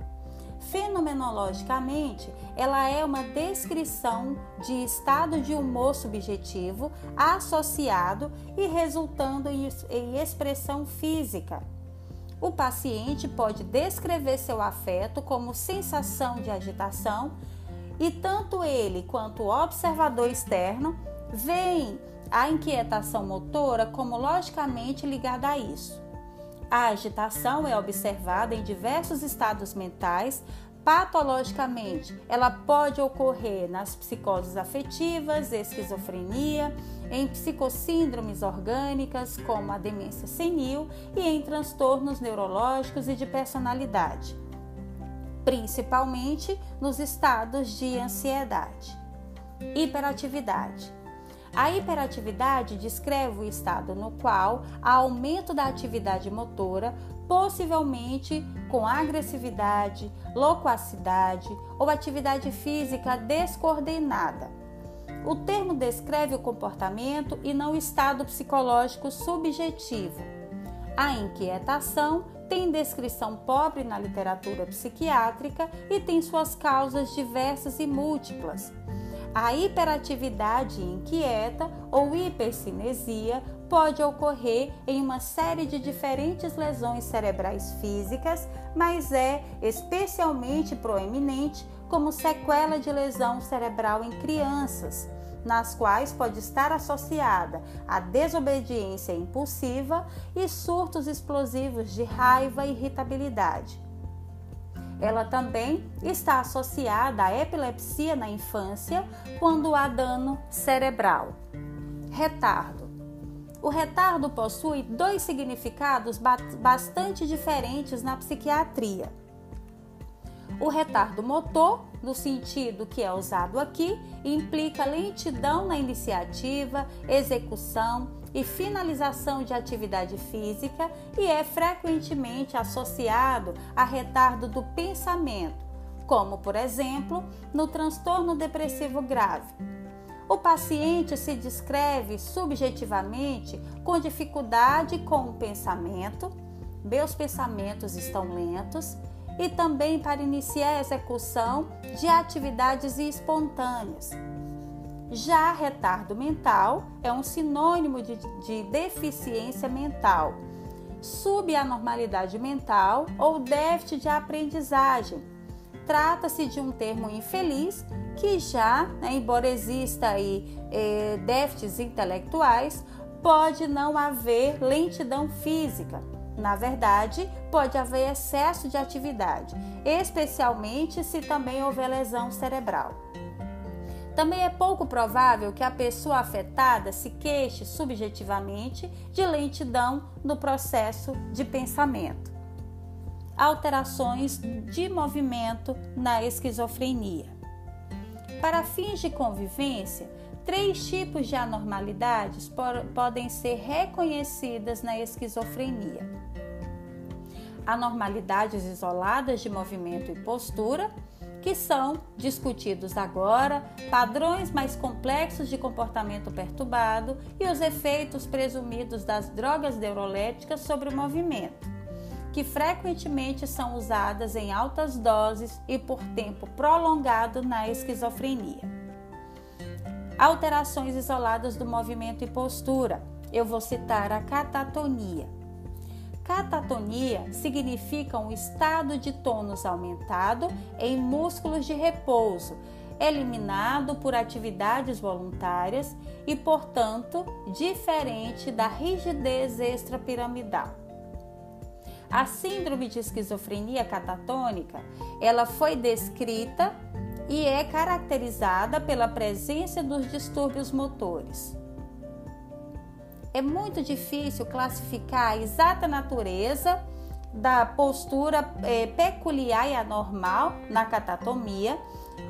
Fenomenologicamente, ela é uma descrição de estado de humor subjetivo associado e resultando em expressão física. O paciente pode descrever seu afeto como sensação de agitação e tanto ele quanto o observador externo veem a inquietação motora como logicamente ligada a isso. A agitação é observada em diversos estados mentais. Patologicamente, ela pode ocorrer nas psicoses afetivas, esquizofrenia, em psicossíndromes orgânicas, como a demência senil, e em transtornos neurológicos e de personalidade, principalmente nos estados de ansiedade. Hiperatividade A hiperatividade descreve o estado no qual há aumento da atividade motora, possivelmente com agressividade, loquacidade ou atividade física descoordenada. O termo descreve o comportamento e não o estado psicológico subjetivo. A inquietação tem descrição pobre na literatura psiquiátrica e tem suas causas diversas e múltiplas. A hiperatividade inquieta ou hipercinesia pode ocorrer em uma série de diferentes lesões cerebrais físicas, mas é especialmente proeminente como sequela de lesão cerebral em crianças, nas quais pode estar associada a desobediência impulsiva e surtos explosivos de raiva e irritabilidade. Ela também está associada à epilepsia na infância quando há dano cerebral. Retardo. O retardo possui dois significados bastante diferentes na psiquiatria. O retardo motor, no sentido que é usado aqui, implica lentidão na iniciativa, execução, e finalização de atividade física e é frequentemente associado a retardo do pensamento, como, por exemplo, no transtorno depressivo grave. O paciente se descreve subjetivamente com dificuldade com o pensamento, meus pensamentos estão lentos, e também para iniciar a execução de atividades espontâneas já retardo mental é um sinônimo de, de deficiência mental, subanormalidade mental ou déficit de aprendizagem. Trata-se de um termo infeliz que já, né, embora exista aí eh, déficits intelectuais, pode não haver lentidão física. Na verdade, pode haver excesso de atividade, especialmente se também houver lesão cerebral. Também é pouco provável que a pessoa afetada se queixe subjetivamente de lentidão no processo de pensamento. Alterações de movimento na esquizofrenia. Para fins de convivência, três tipos de anormalidades podem ser reconhecidas na esquizofrenia: anormalidades isoladas de movimento e postura que são discutidos agora padrões mais complexos de comportamento perturbado e os efeitos presumidos das drogas neuroléticas sobre o movimento, que frequentemente são usadas em altas doses e por tempo prolongado na esquizofrenia. Alterações isoladas do movimento e postura. Eu vou citar a catatonia Catatonia significa um estado de tônus aumentado em músculos de repouso, eliminado por atividades voluntárias e, portanto, diferente da rigidez extrapiramidal. A síndrome de esquizofrenia catatônica, ela foi descrita e é caracterizada pela presença dos distúrbios motores é muito difícil classificar a exata natureza da postura é, peculiar e anormal na catatomia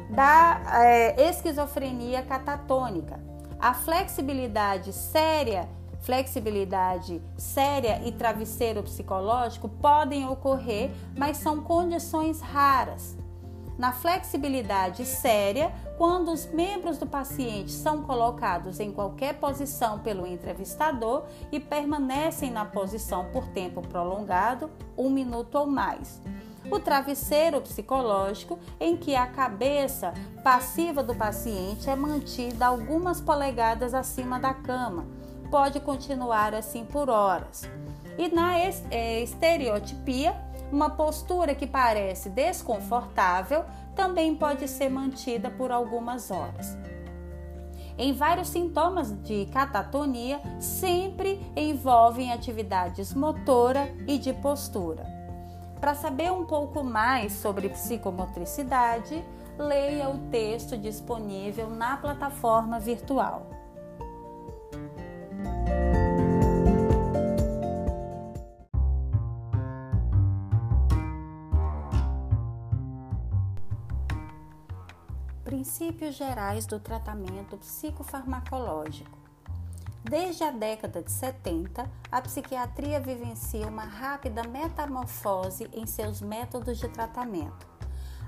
da é, esquizofrenia catatônica. A flexibilidade séria, flexibilidade séria e travesseiro psicológico podem ocorrer, mas são condições raras na flexibilidade séria quando os membros do paciente são colocados em qualquer posição pelo entrevistador e permanecem na posição por tempo prolongado, um minuto ou mais. O travesseiro psicológico, em que a cabeça passiva do paciente é mantida algumas polegadas acima da cama, pode continuar assim por horas. E na é, estereotipia, uma postura que parece desconfortável também pode ser mantida por algumas horas. Em vários sintomas de catatonia, sempre envolvem atividades motora e de postura. Para saber um pouco mais sobre psicomotricidade, leia o texto disponível na plataforma virtual. Princípios gerais do tratamento psicofarmacológico. Desde a década de 70, a psiquiatria vivencia uma rápida metamorfose em seus métodos de tratamento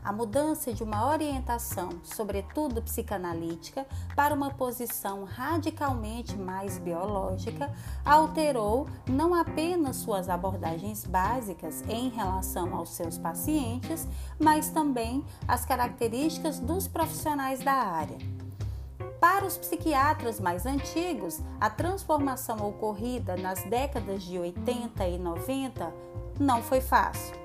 a mudança de uma orientação, sobretudo psicanalítica, para uma posição radicalmente mais biológica, alterou não apenas suas abordagens básicas em relação aos seus pacientes, mas também as características dos profissionais da área. Para os psiquiatras mais antigos, a transformação ocorrida nas décadas de 80 e 90 não foi fácil.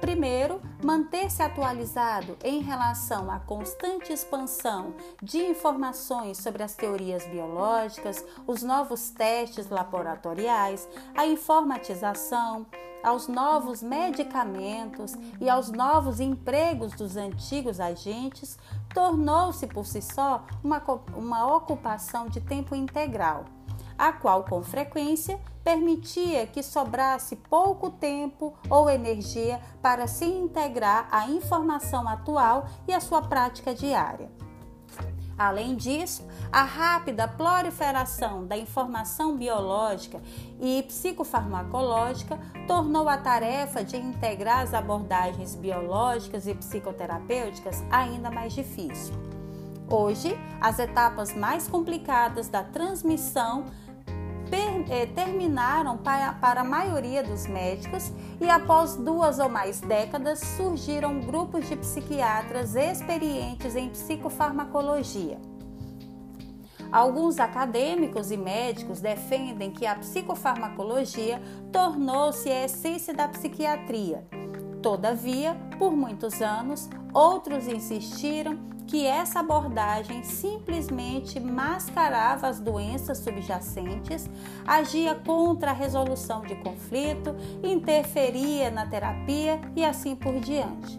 Primeiro, manter-se atualizado em relação à constante expansão de informações sobre as teorias biológicas, os novos testes laboratoriais, a informatização, aos novos medicamentos e aos novos empregos dos antigos agentes, tornou-se por si só uma, uma ocupação de tempo integral a qual com frequência permitia que sobrasse pouco tempo ou energia para se integrar à informação atual e à sua prática diária. Além disso, a rápida proliferação da informação biológica e psicofarmacológica tornou a tarefa de integrar as abordagens biológicas e psicoterapêuticas ainda mais difícil. Hoje, as etapas mais complicadas da transmissão eh, terminaram para, para a maioria dos médicos e após duas ou mais décadas surgiram grupos de psiquiatras experientes em psicofarmacologia. Alguns acadêmicos e médicos defendem que a psicofarmacologia tornou-se a essência da psiquiatria. Todavia, por muitos anos, outros insistiram que essa abordagem simplesmente mascarava as doenças subjacentes, agia contra a resolução de conflito, interferia na terapia e assim por diante.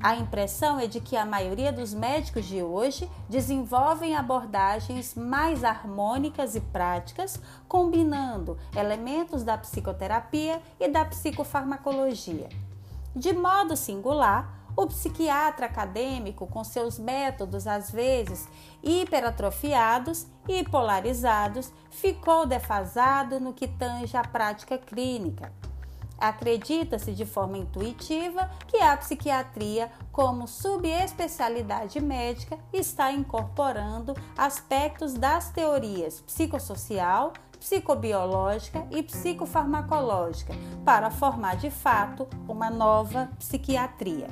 A impressão é de que a maioria dos médicos de hoje desenvolvem abordagens mais harmônicas e práticas, combinando elementos da psicoterapia e da psicofarmacologia. De modo singular, o psiquiatra acadêmico, com seus métodos às vezes hiperatrofiados e polarizados, ficou defasado no que tange à prática clínica. Acredita-se de forma intuitiva que a psiquiatria, como subespecialidade médica, está incorporando aspectos das teorias psicossocial, psicobiológica e psicofarmacológica para formar de fato uma nova psiquiatria.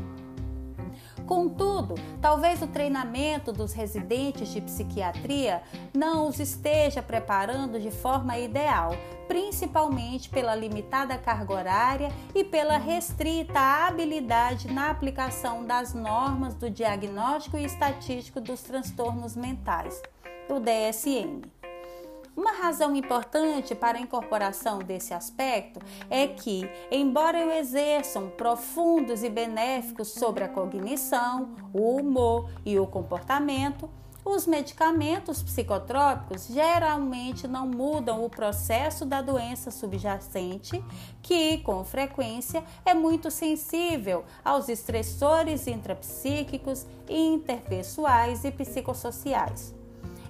Contudo, talvez o treinamento dos residentes de psiquiatria não os esteja preparando de forma ideal, principalmente pela limitada carga horária e pela restrita habilidade na aplicação das normas do diagnóstico e estatístico dos transtornos mentais, o DSM. Uma razão importante para a incorporação desse aspecto é que, embora exerçam profundos e benéficos sobre a cognição, o humor e o comportamento, os medicamentos psicotrópicos geralmente não mudam o processo da doença subjacente, que, com frequência, é muito sensível aos estressores intrapsíquicos, interpessoais e psicossociais.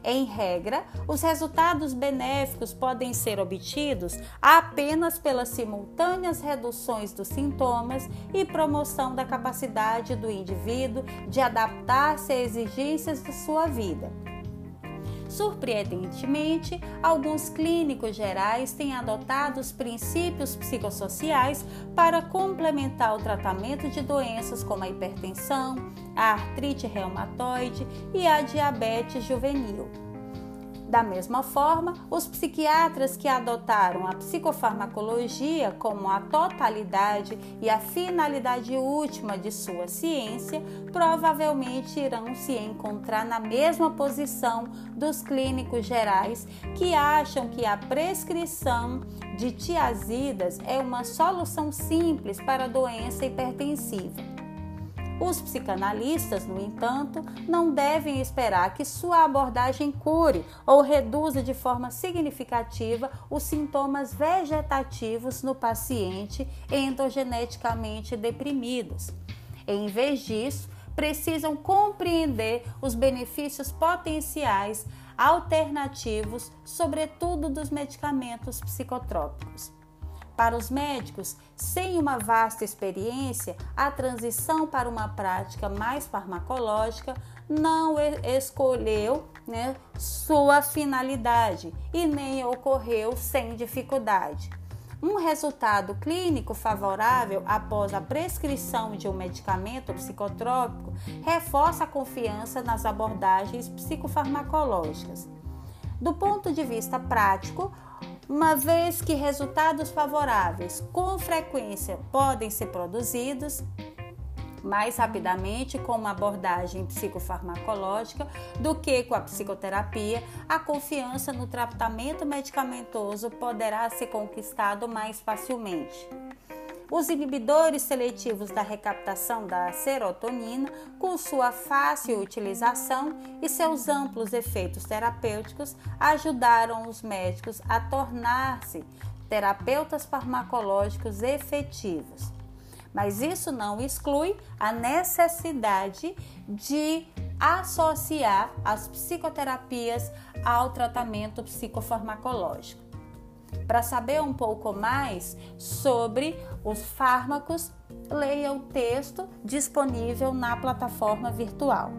Em regra, os resultados benéficos podem ser obtidos apenas pelas simultâneas reduções dos sintomas e promoção da capacidade do indivíduo de adaptar-se às exigências de sua vida. Surpreendentemente, alguns clínicos gerais têm adotado os princípios psicossociais para complementar o tratamento de doenças como a hipertensão, a artrite reumatoide e a diabetes juvenil. Da mesma forma, os psiquiatras que adotaram a psicofarmacologia como a totalidade e a finalidade última de sua ciência provavelmente irão se encontrar na mesma posição dos clínicos gerais que acham que a prescrição de tiazidas é uma solução simples para a doença hipertensiva. Os psicanalistas, no entanto, não devem esperar que sua abordagem cure ou reduza de forma significativa os sintomas vegetativos no paciente endogeneticamente deprimidos. Em vez disso, precisam compreender os benefícios potenciais alternativos, sobretudo dos medicamentos psicotrópicos. Para os médicos, sem uma vasta experiência, a transição para uma prática mais farmacológica não escolheu né, sua finalidade e nem ocorreu sem dificuldade. Um resultado clínico favorável após a prescrição de um medicamento psicotrópico reforça a confiança nas abordagens psicofarmacológicas. Do ponto de vista prático, uma vez que resultados favoráveis com frequência podem ser produzidos mais rapidamente com uma abordagem psicofarmacológica do que com a psicoterapia, a confiança no tratamento medicamentoso poderá ser conquistado mais facilmente. Os inibidores seletivos da recaptação da serotonina, com sua fácil utilização e seus amplos efeitos terapêuticos, ajudaram os médicos a tornar-se terapeutas farmacológicos efetivos. Mas isso não exclui a necessidade de associar as psicoterapias ao tratamento psicofarmacológico. Para saber um pouco mais sobre os fármacos, leia o texto disponível na plataforma virtual.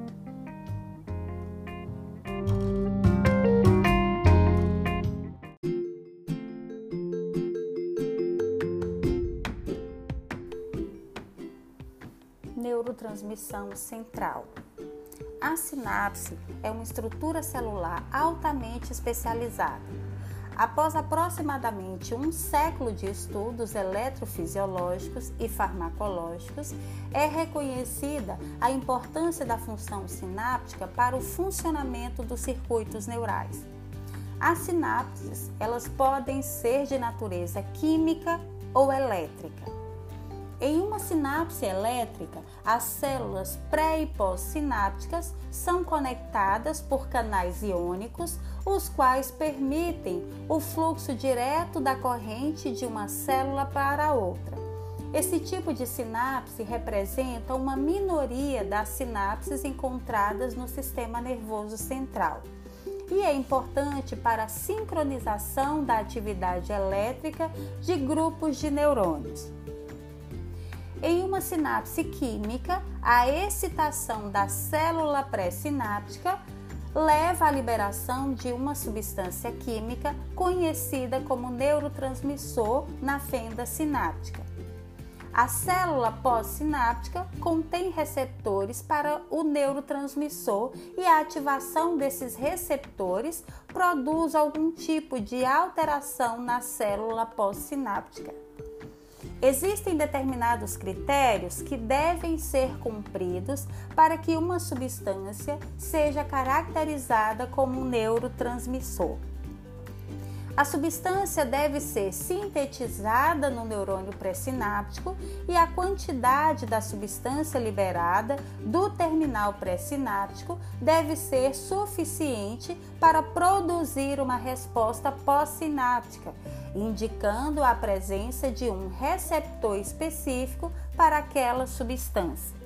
Neurotransmissão central. A sinapse é uma estrutura celular altamente especializada Após aproximadamente um século de estudos eletrofisiológicos e farmacológicos, é reconhecida a importância da função sináptica para o funcionamento dos circuitos neurais. As sinapses, elas podem ser de natureza química ou elétrica. Em uma sinapse elétrica, as células pré e pós-sinápticas são conectadas por canais iônicos, os quais permitem o fluxo direto da corrente de uma célula para outra. Esse tipo de sinapse representa uma minoria das sinapses encontradas no sistema nervoso central e é importante para a sincronização da atividade elétrica de grupos de neurônios. Em uma sinapse química, a excitação da célula pré-sináptica leva à liberação de uma substância química conhecida como neurotransmissor na fenda sináptica. A célula pós-sináptica contém receptores para o neurotransmissor e a ativação desses receptores produz algum tipo de alteração na célula pós-sináptica. Existem determinados critérios que devem ser cumpridos para que uma substância seja caracterizada como um neurotransmissor. A substância deve ser sintetizada no neurônio pré-sináptico e a quantidade da substância liberada do terminal pré-sináptico deve ser suficiente para produzir uma resposta pós-sináptica, indicando a presença de um receptor específico para aquela substância.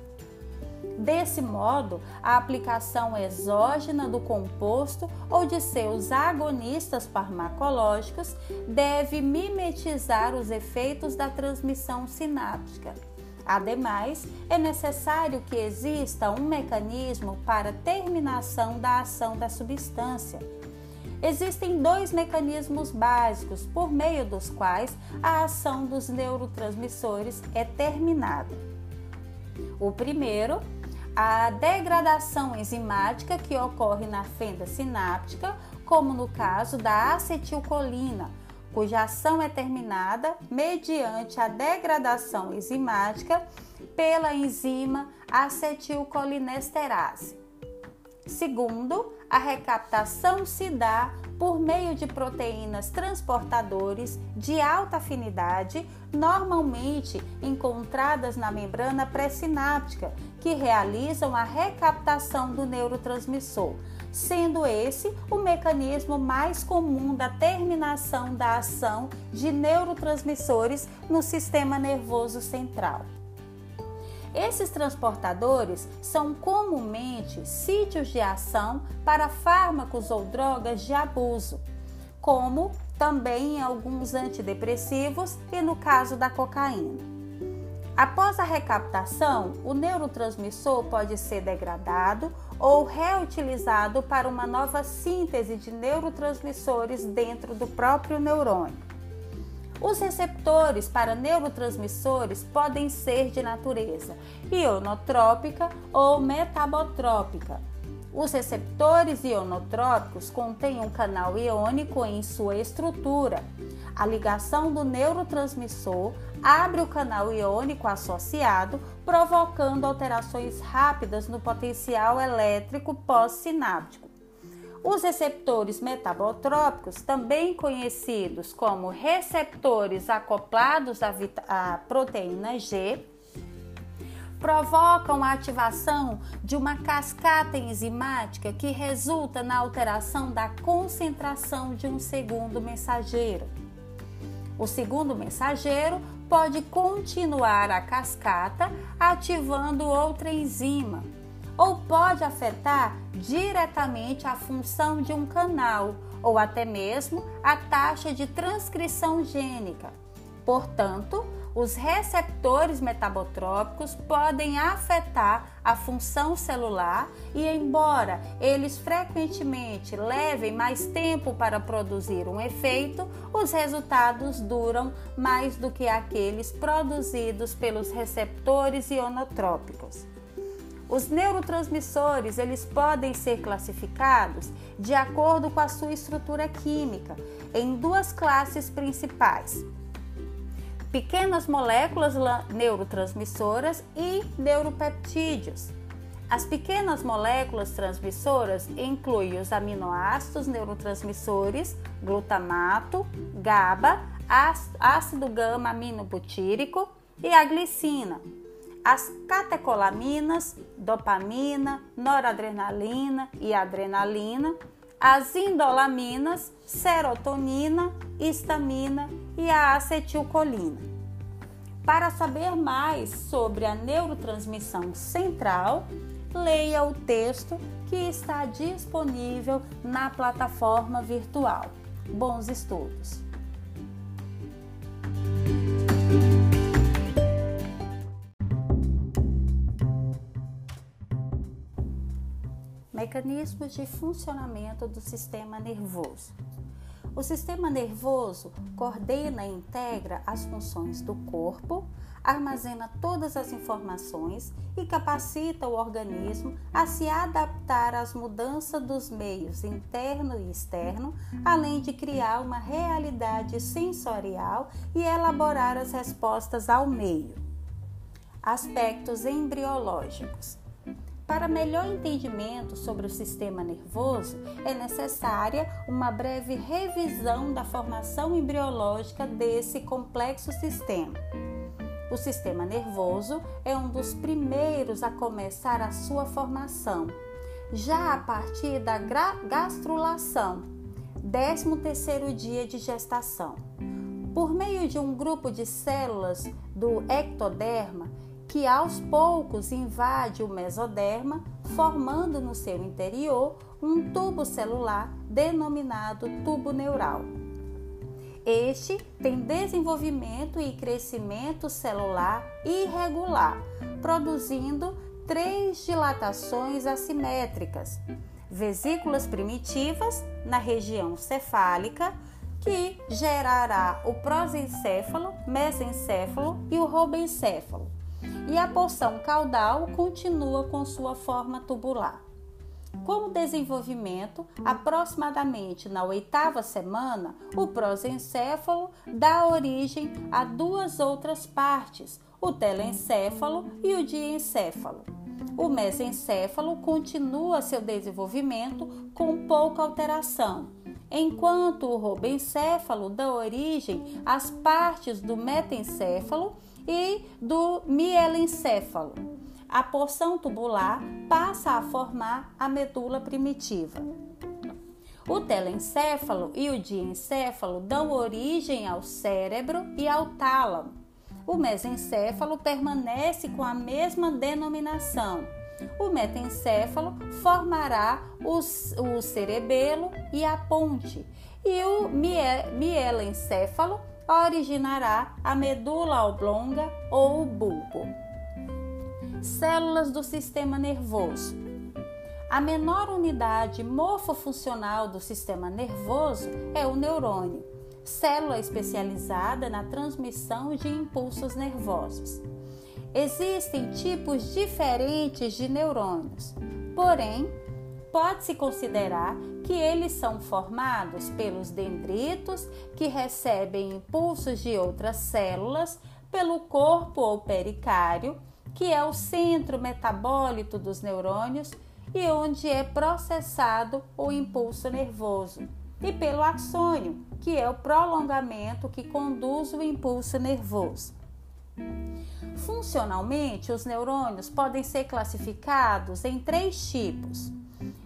Desse modo, a aplicação exógena do composto ou de seus agonistas farmacológicos deve mimetizar os efeitos da transmissão sináptica. Ademais, é necessário que exista um mecanismo para terminação da ação da substância. Existem dois mecanismos básicos por meio dos quais a ação dos neurotransmissores é terminada. O primeiro a degradação enzimática que ocorre na fenda sináptica, como no caso da acetilcolina, cuja ação é terminada mediante a degradação enzimática pela enzima acetilcolinesterase. Segundo, a recaptação se dá por meio de proteínas transportadores de alta afinidade, normalmente encontradas na membrana pré-sináptica, que realizam a recaptação do neurotransmissor, sendo esse o mecanismo mais comum da terminação da ação de neurotransmissores no sistema nervoso central. Esses transportadores são comumente sítios de ação para fármacos ou drogas de abuso, como também alguns antidepressivos e no caso da cocaína. Após a recaptação, o neurotransmissor pode ser degradado ou reutilizado para uma nova síntese de neurotransmissores dentro do próprio neurônio. Os receptores para neurotransmissores podem ser de natureza ionotrópica ou metabotrópica. Os receptores ionotrópicos contêm um canal iônico em sua estrutura. A ligação do neurotransmissor abre o canal iônico associado, provocando alterações rápidas no potencial elétrico pós-sináptico. Os receptores metabotrópicos, também conhecidos como receptores acoplados à, proteína G, provocam a ativação de uma cascata enzimática que resulta na alteração da concentração de um segundo mensageiro. O segundo mensageiro pode continuar a cascata ativando outra enzima, ou pode afetar diretamente a função de um canal ou até mesmo a taxa de transcrição gênica. Portanto, os receptores metabotrópicos podem afetar a função celular e, embora eles frequentemente levem mais tempo para produzir um efeito, os resultados duram mais do que aqueles produzidos pelos receptores ionotrópicos. Os neurotransmissores, eles podem ser classificados de acordo com a sua estrutura química em duas classes principais: pequenas moléculas neurotransmissoras e neuropeptídeos. As pequenas moléculas transmissoras incluem os aminoácidos neurotransmissores, glutamato, GABA, ácido gama-aminobutírico e a glicina. As catecolaminas, dopamina, noradrenalina e adrenalina, as indolaminas, serotonina, histamina e a acetilcolina. Para saber mais sobre a neurotransmissão central, leia o texto que está disponível na plataforma virtual. Bons estudos! Mecanismos de funcionamento do sistema nervoso. O sistema nervoso coordena e integra as funções do corpo, armazena todas as informações e capacita o organismo a se adaptar às mudanças dos meios interno e externo, além de criar uma realidade sensorial e elaborar as respostas ao meio. Aspectos embriológicos. Para melhor entendimento sobre o sistema nervoso, é necessária uma breve revisão da formação embriológica desse complexo sistema. O sistema nervoso é um dos primeiros a começar a sua formação, já a partir da gastrulação, 13º dia de gestação. Por meio de um grupo de células do ectoderma que aos poucos invade o mesoderma, formando no seu interior um tubo celular denominado tubo neural. Este tem desenvolvimento e crescimento celular irregular, produzindo três dilatações assimétricas: vesículas primitivas na região cefálica, que gerará o prosencéfalo, mesencéfalo e o robencéfalo e a porção caudal continua com sua forma tubular. Com o desenvolvimento, aproximadamente na oitava semana, o prosencéfalo dá origem a duas outras partes, o telencéfalo e o diencéfalo. O mesencéfalo continua seu desenvolvimento com pouca alteração, enquanto o robencéfalo dá origem às partes do metencéfalo e do mielencéfalo. A porção tubular passa a formar a medula primitiva. O telencéfalo e o diencéfalo dão origem ao cérebro e ao tálamo. O mesencéfalo permanece com a mesma denominação. O metencéfalo formará o cerebelo e a ponte, e o mielencéfalo originará a medula oblonga ou o bulbo. Células do sistema nervoso. A menor unidade morfofuncional do sistema nervoso é o neurônio, célula especializada na transmissão de impulsos nervosos. Existem tipos diferentes de neurônios, porém, pode-se considerar que eles são formados pelos dendritos que recebem impulsos de outras células pelo corpo ou pericário, que é o centro metabólito dos neurônios e onde é processado o impulso nervoso, e pelo axônio, que é o prolongamento que conduz o impulso nervoso. Funcionalmente, os neurônios podem ser classificados em três tipos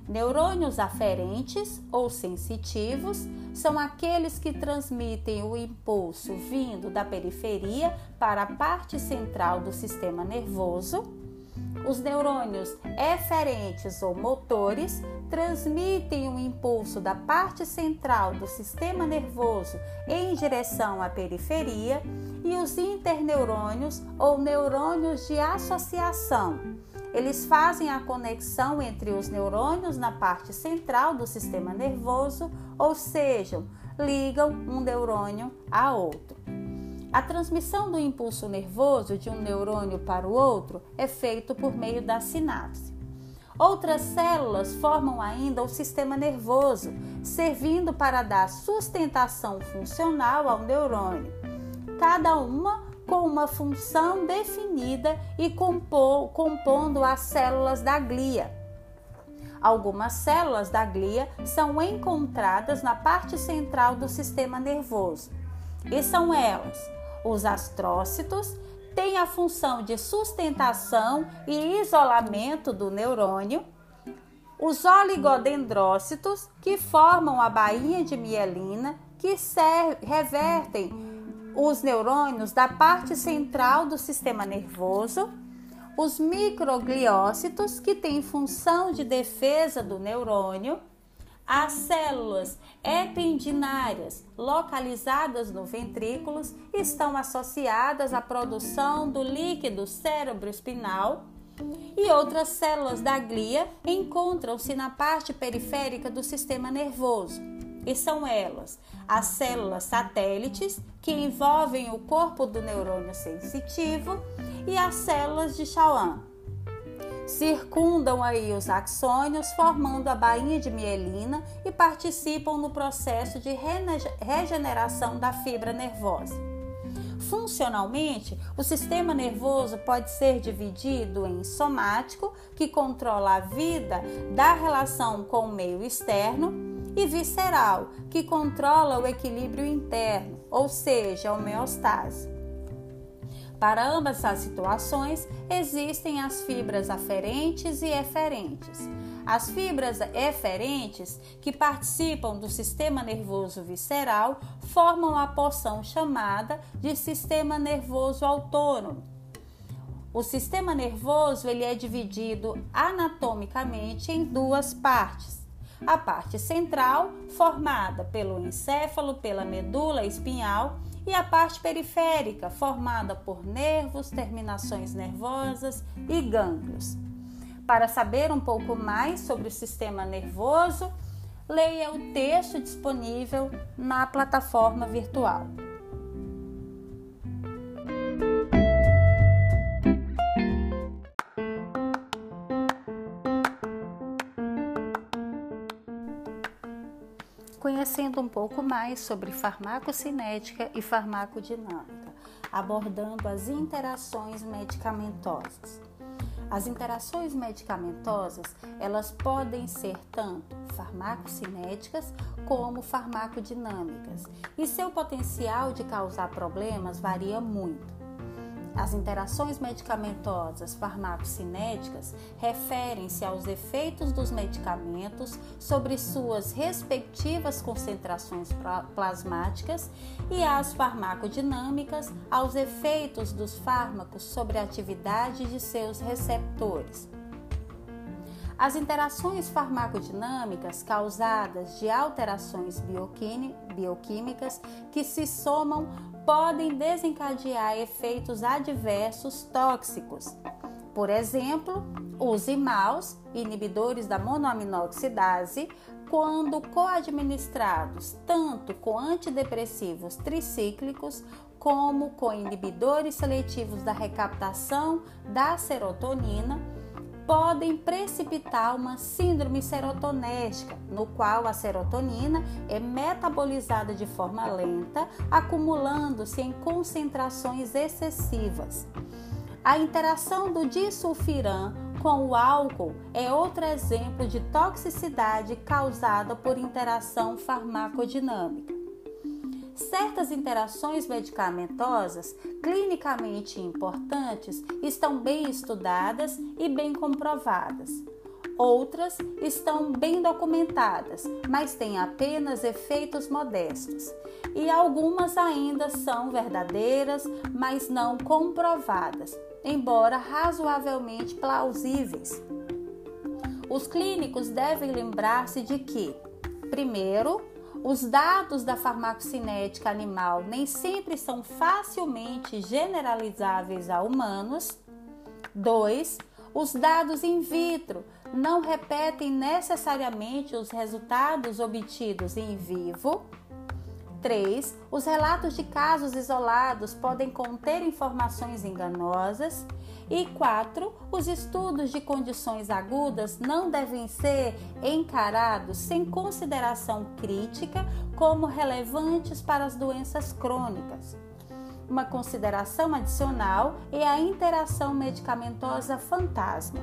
Neurônios aferentes ou sensitivos são aqueles que transmitem o impulso vindo da periferia para a parte central do sistema nervoso. Os neurônios eferentes ou motores transmitem o impulso da parte central do sistema nervoso em direção à periferia, e os interneurônios ou neurônios de associação eles fazem a conexão entre os neurônios na parte central do sistema nervoso, ou seja, ligam um neurônio a outro. A transmissão do impulso nervoso de um neurônio para o outro é feito por meio da sinapse. Outras células formam ainda o sistema nervoso, servindo para dar sustentação funcional ao neurônio. Cada uma com uma função definida e compondo as células da glia. Algumas células da glia são encontradas na parte central do sistema nervoso. E são elas: os astrócitos, têm a função de sustentação e isolamento do neurônio, os oligodendrócitos, que formam a bainha de mielina, que revertem os neurônios da parte central do sistema nervoso, os microgliócitos, que têm função de defesa do neurônio, as células ependinárias, localizadas no ventrículos, estão associadas à produção do líquido cérebroespinal e outras células da glia encontram-se na parte periférica do sistema nervoso e são elas as células satélites, que envolvem o corpo do neurônio sensitivo, e as células de Schwann. Circundam aí os axônios, formando a bainha de mielina e participam no processo de regeneração da fibra nervosa. Funcionalmente, o sistema nervoso pode ser dividido em somático, que controla a vida da relação com o meio externo, e visceral, que controla o equilíbrio interno, ou seja, a homeostase. Para ambas as situações, existem as fibras aferentes e eferentes. As fibras eferentes, que participam do sistema nervoso visceral, formam a porção chamada de sistema nervoso autônomo. O sistema nervoso ele é dividido anatomicamente em duas partes a parte central, formada pelo encéfalo, pela medula espinhal, e a parte periférica, formada por nervos, terminações nervosas e gânglios. Para saber um pouco mais sobre o sistema nervoso, leia o texto disponível na plataforma virtual. Conhecendo um pouco mais sobre farmacocinética e farmacodinâmica, abordando as interações medicamentosas. As interações medicamentosas, elas podem ser tanto farmacocinéticas como farmacodinâmicas, e seu potencial de causar problemas varia muito. As interações medicamentosas farmacocinéticas referem-se aos efeitos dos medicamentos sobre suas respectivas concentrações plasmáticas e as farmacodinâmicas aos efeitos dos fármacos sobre a atividade de seus receptores. As interações farmacodinâmicas causadas de alterações bioquímicas que se somam podem desencadear efeitos adversos tóxicos. Por exemplo, os imaus, inibidores da monoaminoxidase, quando coadministrados tanto com antidepressivos tricíclicos como com inibidores seletivos da recaptação da serotonina, podem precipitar uma síndrome serotonética, no qual a serotonina é metabolizada de forma lenta, acumulando-se em concentrações excessivas. A interação do disulfiram com o álcool é outro exemplo de toxicidade causada por interação farmacodinâmica. Certas interações medicamentosas clinicamente importantes estão bem estudadas e bem comprovadas. Outras estão bem documentadas, mas têm apenas efeitos modestos. E algumas ainda são verdadeiras, mas não comprovadas, embora razoavelmente plausíveis. Os clínicos devem lembrar-se de que, primeiro, os dados da farmacocinética animal nem sempre são facilmente generalizáveis a humanos. 2. Os dados in vitro não repetem necessariamente os resultados obtidos em vivo. 3. Os relatos de casos isolados podem conter informações enganosas. E 4. Os estudos de condições agudas não devem ser encarados sem consideração crítica como relevantes para as doenças crônicas. Uma consideração adicional é a interação medicamentosa fantasma.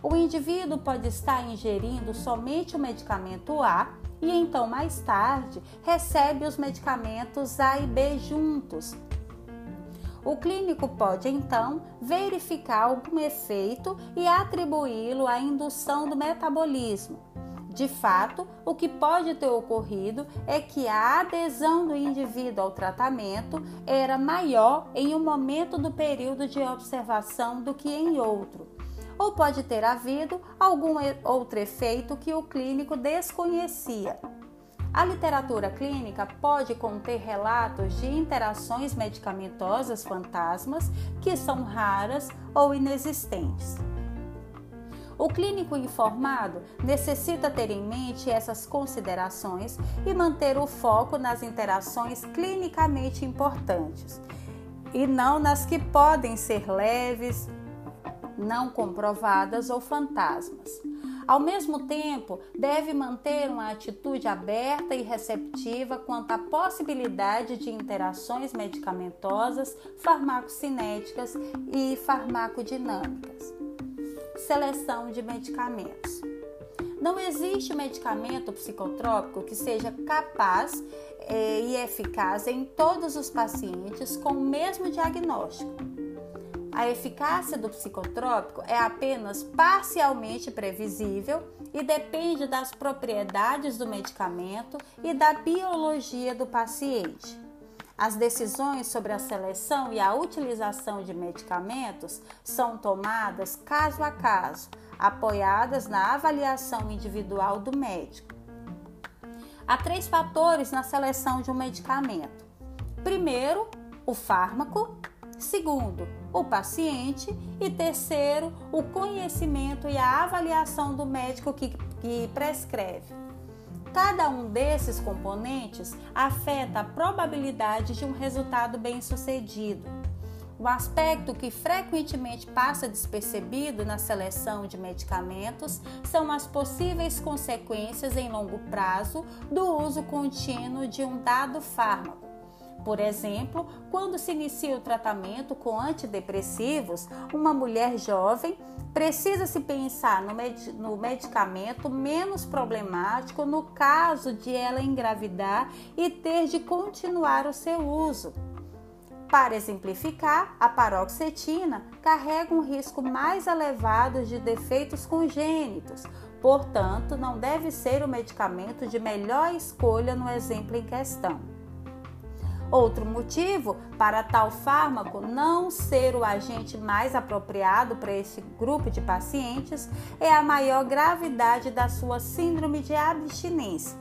O indivíduo pode estar ingerindo somente o medicamento A e então mais tarde recebe os medicamentos A e B juntos, o clínico pode então verificar algum efeito e atribuí-lo à indução do metabolismo. De fato, o que pode ter ocorrido é que a adesão do indivíduo ao tratamento era maior em um momento do período de observação do que em outro. Ou pode ter havido algum outro efeito que o clínico desconhecia. A literatura clínica pode conter relatos de interações medicamentosas fantasmas que são raras ou inexistentes. O clínico informado necessita ter em mente essas considerações e manter o foco nas interações clinicamente importantes e não nas que podem ser leves, não comprovadas ou fantasmas. Ao mesmo tempo, deve manter uma atitude aberta e receptiva quanto à possibilidade de interações medicamentosas, farmacocinéticas e farmacodinâmicas. Seleção de medicamentos. Não existe medicamento psicotrópico que seja capaz eh, e eficaz em todos os pacientes com o mesmo diagnóstico a eficácia do psicotrópico é apenas parcialmente previsível e depende das propriedades do medicamento e da biologia do paciente. As decisões sobre a seleção e a utilização de medicamentos são tomadas caso a caso, apoiadas na avaliação individual do médico. Há três fatores na seleção de um medicamento: primeiro, o fármaco, Segundo, o paciente. E terceiro, o conhecimento e a avaliação do médico que, que prescreve. Cada um desses componentes afeta a probabilidade de um resultado bem-sucedido. O aspecto que frequentemente passa despercebido na seleção de medicamentos são as possíveis consequências em longo prazo do uso contínuo de um dado fármaco por exemplo, quando se inicia o tratamento com antidepressivos, uma mulher jovem precisa se pensar no, med no medicamento menos problemático no caso de ela engravidar e ter de continuar o seu uso. Para exemplificar, a paroxetina carrega um risco mais elevado de defeitos congênitos, portanto, não deve ser o medicamento de melhor escolha no exemplo em questão. Outro motivo para tal fármaco não ser o agente mais apropriado para esse grupo de pacientes é a maior gravidade da sua síndrome de abstinência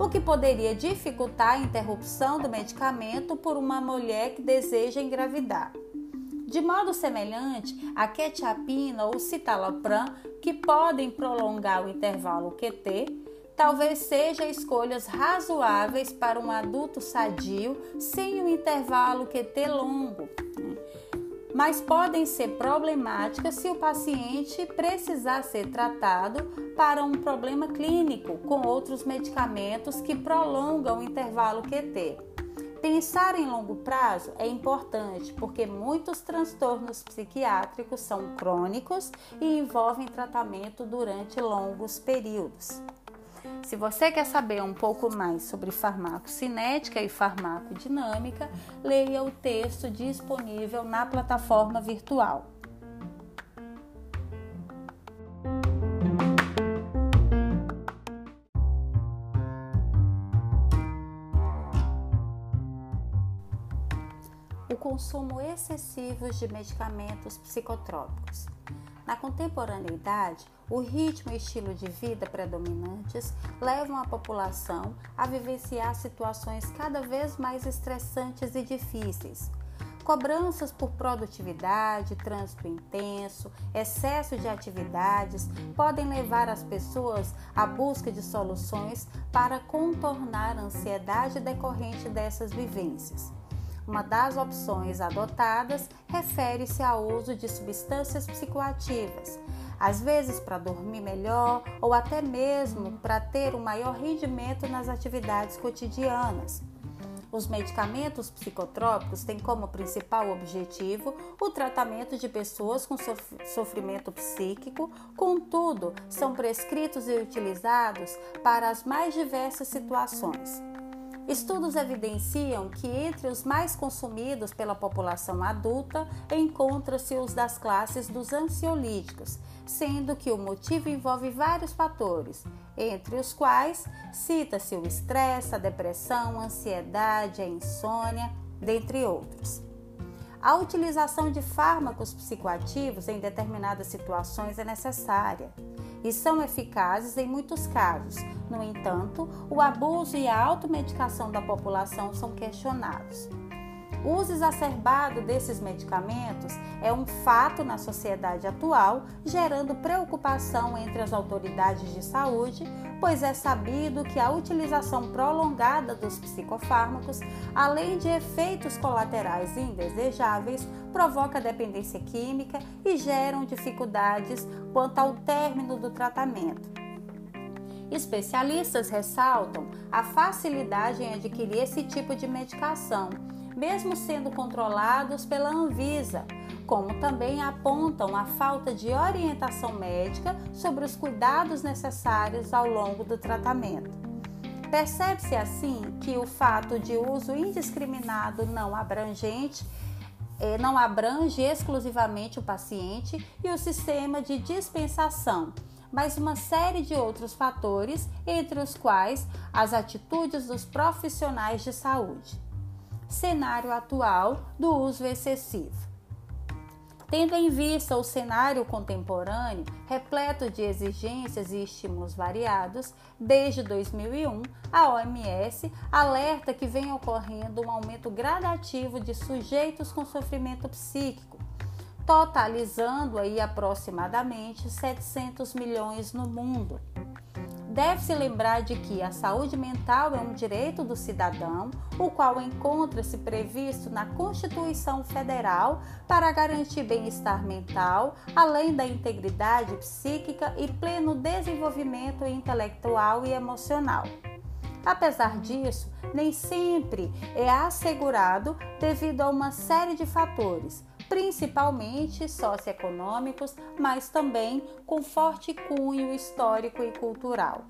o que poderia dificultar a interrupção do medicamento por uma mulher que deseja engravidar. De modo semelhante, a quetiapina ou citalopram, que podem prolongar o intervalo QT, talvez sejam escolhas razoáveis para um adulto sadio sem um intervalo QT longo mas podem ser problemáticas se o paciente precisar ser tratado para um problema clínico com outros medicamentos que prolongam o intervalo QT. Pensar em longo prazo é importante porque muitos transtornos psiquiátricos são crônicos e envolvem tratamento durante longos períodos. Se você quer saber um pouco mais sobre farmacocinética e farmacodinâmica, leia o texto disponível na plataforma virtual. O consumo excessivo de medicamentos psicotrópicos. Na contemporaneidade, o ritmo e estilo de vida predominantes levam a população a vivenciar situações cada vez mais estressantes e difíceis. Cobranças por produtividade, trânsito intenso, excesso de atividades podem levar as pessoas à busca de soluções para contornar a ansiedade decorrente dessas vivências. Uma das opções adotadas refere-se ao uso de substâncias psicoativas, às vezes para dormir melhor ou até mesmo para ter um maior rendimento nas atividades cotidianas. Os medicamentos psicotrópicos têm como principal objetivo o tratamento de pessoas com sofrimento psíquico, contudo, são prescritos e utilizados para as mais diversas situações. Estudos evidenciam que entre os mais consumidos pela população adulta encontra-se os das classes dos ansiolíticos, sendo que o motivo envolve vários fatores, entre os quais cita-se o estresse, a depressão, a ansiedade, a insônia, dentre outros. A utilização de fármacos psicoativos em determinadas situações é necessária e são eficazes em muitos casos. No entanto, o abuso e a automedicação da população são questionados. O uso exacerbado desses medicamentos é um fato na sociedade atual, gerando preocupação entre as autoridades de saúde, pois é sabido que a utilização prolongada dos psicofármacos, além de efeitos colaterais indesejáveis, provoca dependência química e geram dificuldades quanto ao término do tratamento. Especialistas ressaltam a facilidade em adquirir esse tipo de medicação mesmo sendo controlados pela Anvisa, como também apontam a falta de orientação médica sobre os cuidados necessários ao longo do tratamento. Percebe-se assim que o fato de uso indiscriminado não abrangente eh, não abrange exclusivamente o paciente e o sistema de dispensação, mas uma série de outros fatores, entre os quais as atitudes dos profissionais de saúde cenário atual do uso excessivo. Tendo em vista o cenário contemporâneo, repleto de exigências e estímulos variados, desde 2001, a OMS alerta que vem ocorrendo um aumento gradativo de sujeitos com sofrimento psíquico, totalizando aí aproximadamente 700 milhões no mundo. Deve-se lembrar de que a saúde mental é um direito do cidadão, o qual encontra-se previsto na Constituição Federal para garantir bem-estar mental, além da integridade psíquica e pleno desenvolvimento intelectual e emocional. Apesar disso, nem sempre é assegurado devido a uma série de fatores, principalmente socioeconômicos, mas também com forte cunho histórico e cultural.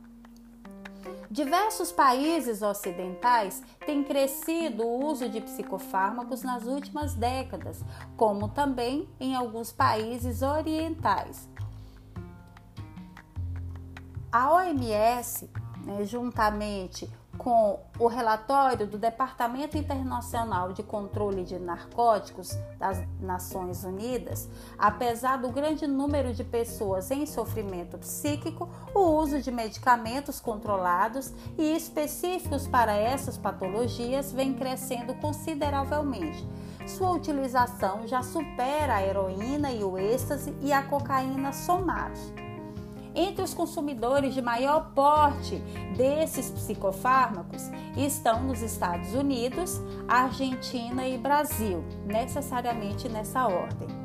Diversos países ocidentais têm crescido o uso de psicofármacos nas últimas décadas, como também em alguns países orientais. A OMS, né, juntamente com o relatório do Departamento Internacional de Controle de Narcóticos das Nações Unidas, apesar do grande número de pessoas em sofrimento psíquico, o uso de medicamentos controlados e específicos para essas patologias vem crescendo consideravelmente. Sua utilização já supera a heroína e o êxtase e a cocaína somados. Entre os consumidores de maior porte desses psicofármacos estão nos Estados Unidos, Argentina e Brasil, necessariamente nessa ordem.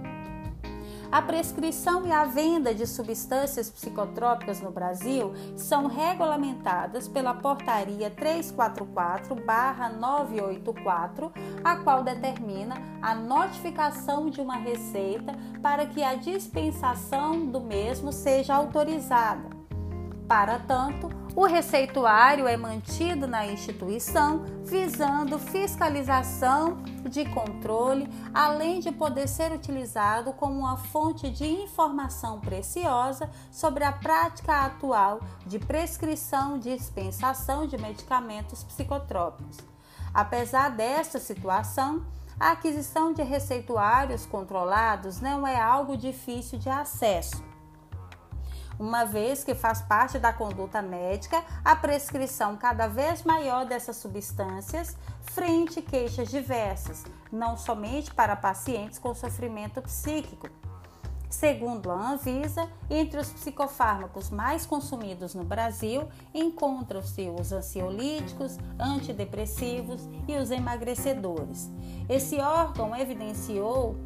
A prescrição e a venda de substâncias psicotrópicas no Brasil são regulamentadas pela Portaria 344-984, a qual determina a notificação de uma receita para que a dispensação do mesmo seja autorizada. Para tanto, o receituário é mantido na instituição visando fiscalização de controle, além de poder ser utilizado como uma fonte de informação preciosa sobre a prática atual de prescrição e dispensação de medicamentos psicotrópicos. Apesar desta situação, a aquisição de receituários controlados não é algo difícil de acesso uma vez que faz parte da conduta médica a prescrição cada vez maior dessas substâncias frente queixas diversas, não somente para pacientes com sofrimento psíquico. Segundo a Anvisa, entre os psicofármacos mais consumidos no Brasil encontram-se os ansiolíticos, antidepressivos e os emagrecedores. Esse órgão evidenciou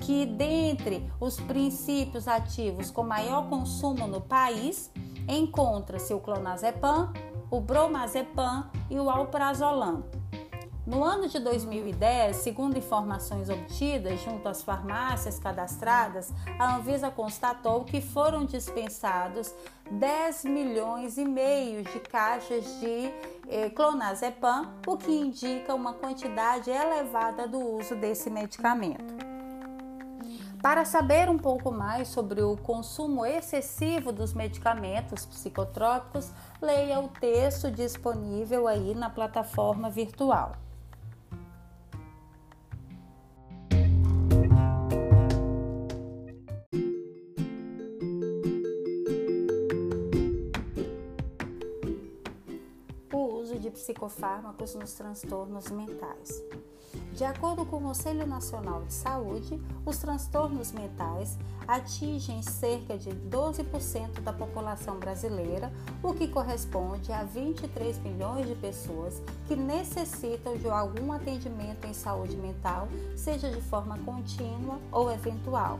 que dentre os princípios ativos com maior consumo no país encontra-se o clonazepam, o bromazepam e o alprazolam. No ano de 2010, segundo informações obtidas junto às farmácias cadastradas, a Anvisa constatou que foram dispensados 10 milhões e meio de caixas de eh, clonazepam, o que indica uma quantidade elevada do uso desse medicamento. Para saber um pouco mais sobre o consumo excessivo dos medicamentos psicotrópicos, leia o texto disponível aí na plataforma virtual. Psicofármacos nos transtornos mentais. De acordo com o Conselho Nacional de Saúde, os transtornos mentais atingem cerca de 12% da população brasileira, o que corresponde a 23 milhões de pessoas que necessitam de algum atendimento em saúde mental, seja de forma contínua ou eventual.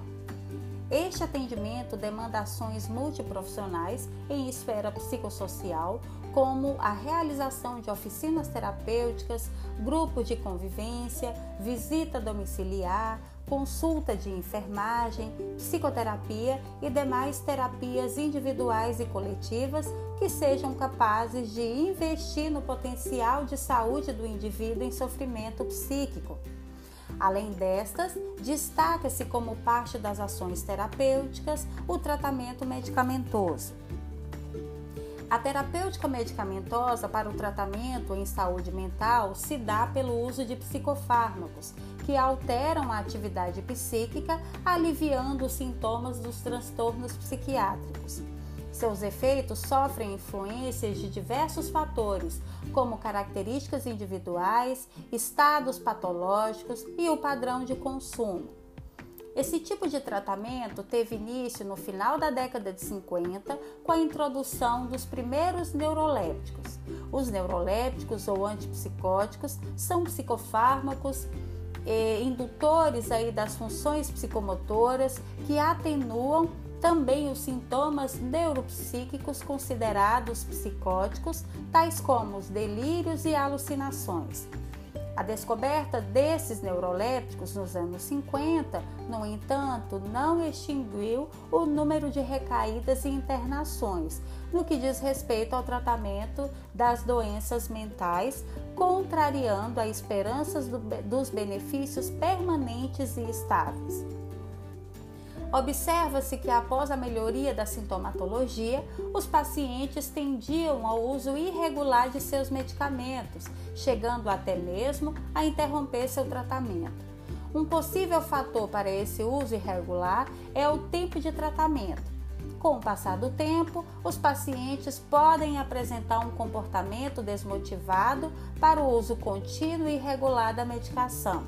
Este atendimento demanda ações multiprofissionais em esfera psicossocial, como a realização de oficinas terapêuticas, grupos de convivência, visita domiciliar, consulta de enfermagem, psicoterapia e demais terapias individuais e coletivas que sejam capazes de investir no potencial de saúde do indivíduo em sofrimento psíquico. Além destas, destaca-se como parte das ações terapêuticas o tratamento medicamentoso. A terapêutica medicamentosa para o tratamento em saúde mental se dá pelo uso de psicofármacos, que alteram a atividade psíquica, aliviando os sintomas dos transtornos psiquiátricos. Seus efeitos sofrem influências de diversos fatores, como características individuais, estados patológicos e o padrão de consumo. Esse tipo de tratamento teve início no final da década de 50 com a introdução dos primeiros neurolépticos. Os neurolépticos ou antipsicóticos são psicofármacos eh, indutores aí das funções psicomotoras que atenuam também os sintomas neuropsíquicos considerados psicóticos, tais como os delírios e alucinações. A descoberta desses neurolépticos nos anos 50, no entanto, não extinguiu o número de recaídas e internações no que diz respeito ao tratamento das doenças mentais, contrariando as esperanças do, dos benefícios permanentes e estáveis. Observa-se que após a melhoria da sintomatologia, os pacientes tendiam ao uso irregular de seus medicamentos, chegando até mesmo a interromper seu tratamento. Um possível fator para esse uso irregular é o tempo de tratamento. Com o passar do tempo, os pacientes podem apresentar um comportamento desmotivado para o uso contínuo e irregular da medicação.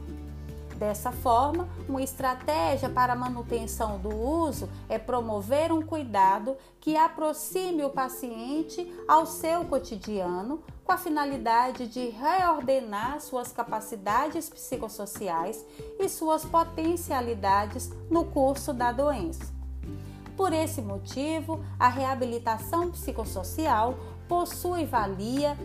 Dessa forma, uma estratégia para a manutenção do uso é promover um cuidado que aproxime o paciente ao seu cotidiano, com a finalidade de reordenar suas capacidades psicossociais e suas potencialidades no curso da doença. Por esse motivo, a reabilitação psicossocial possui valia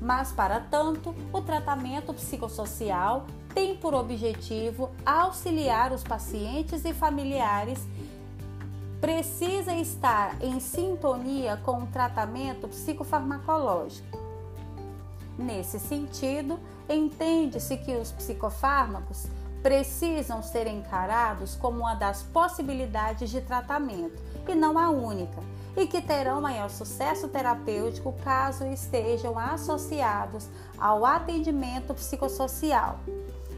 mas, para tanto, o tratamento psicossocial tem por objetivo auxiliar os pacientes e familiares. Precisa estar em sintonia com o tratamento psicofarmacológico. Nesse sentido, entende-se que os psicofármacos precisam ser encarados como uma das possibilidades de tratamento e não a única e que terão maior sucesso terapêutico caso estejam associados ao atendimento psicossocial.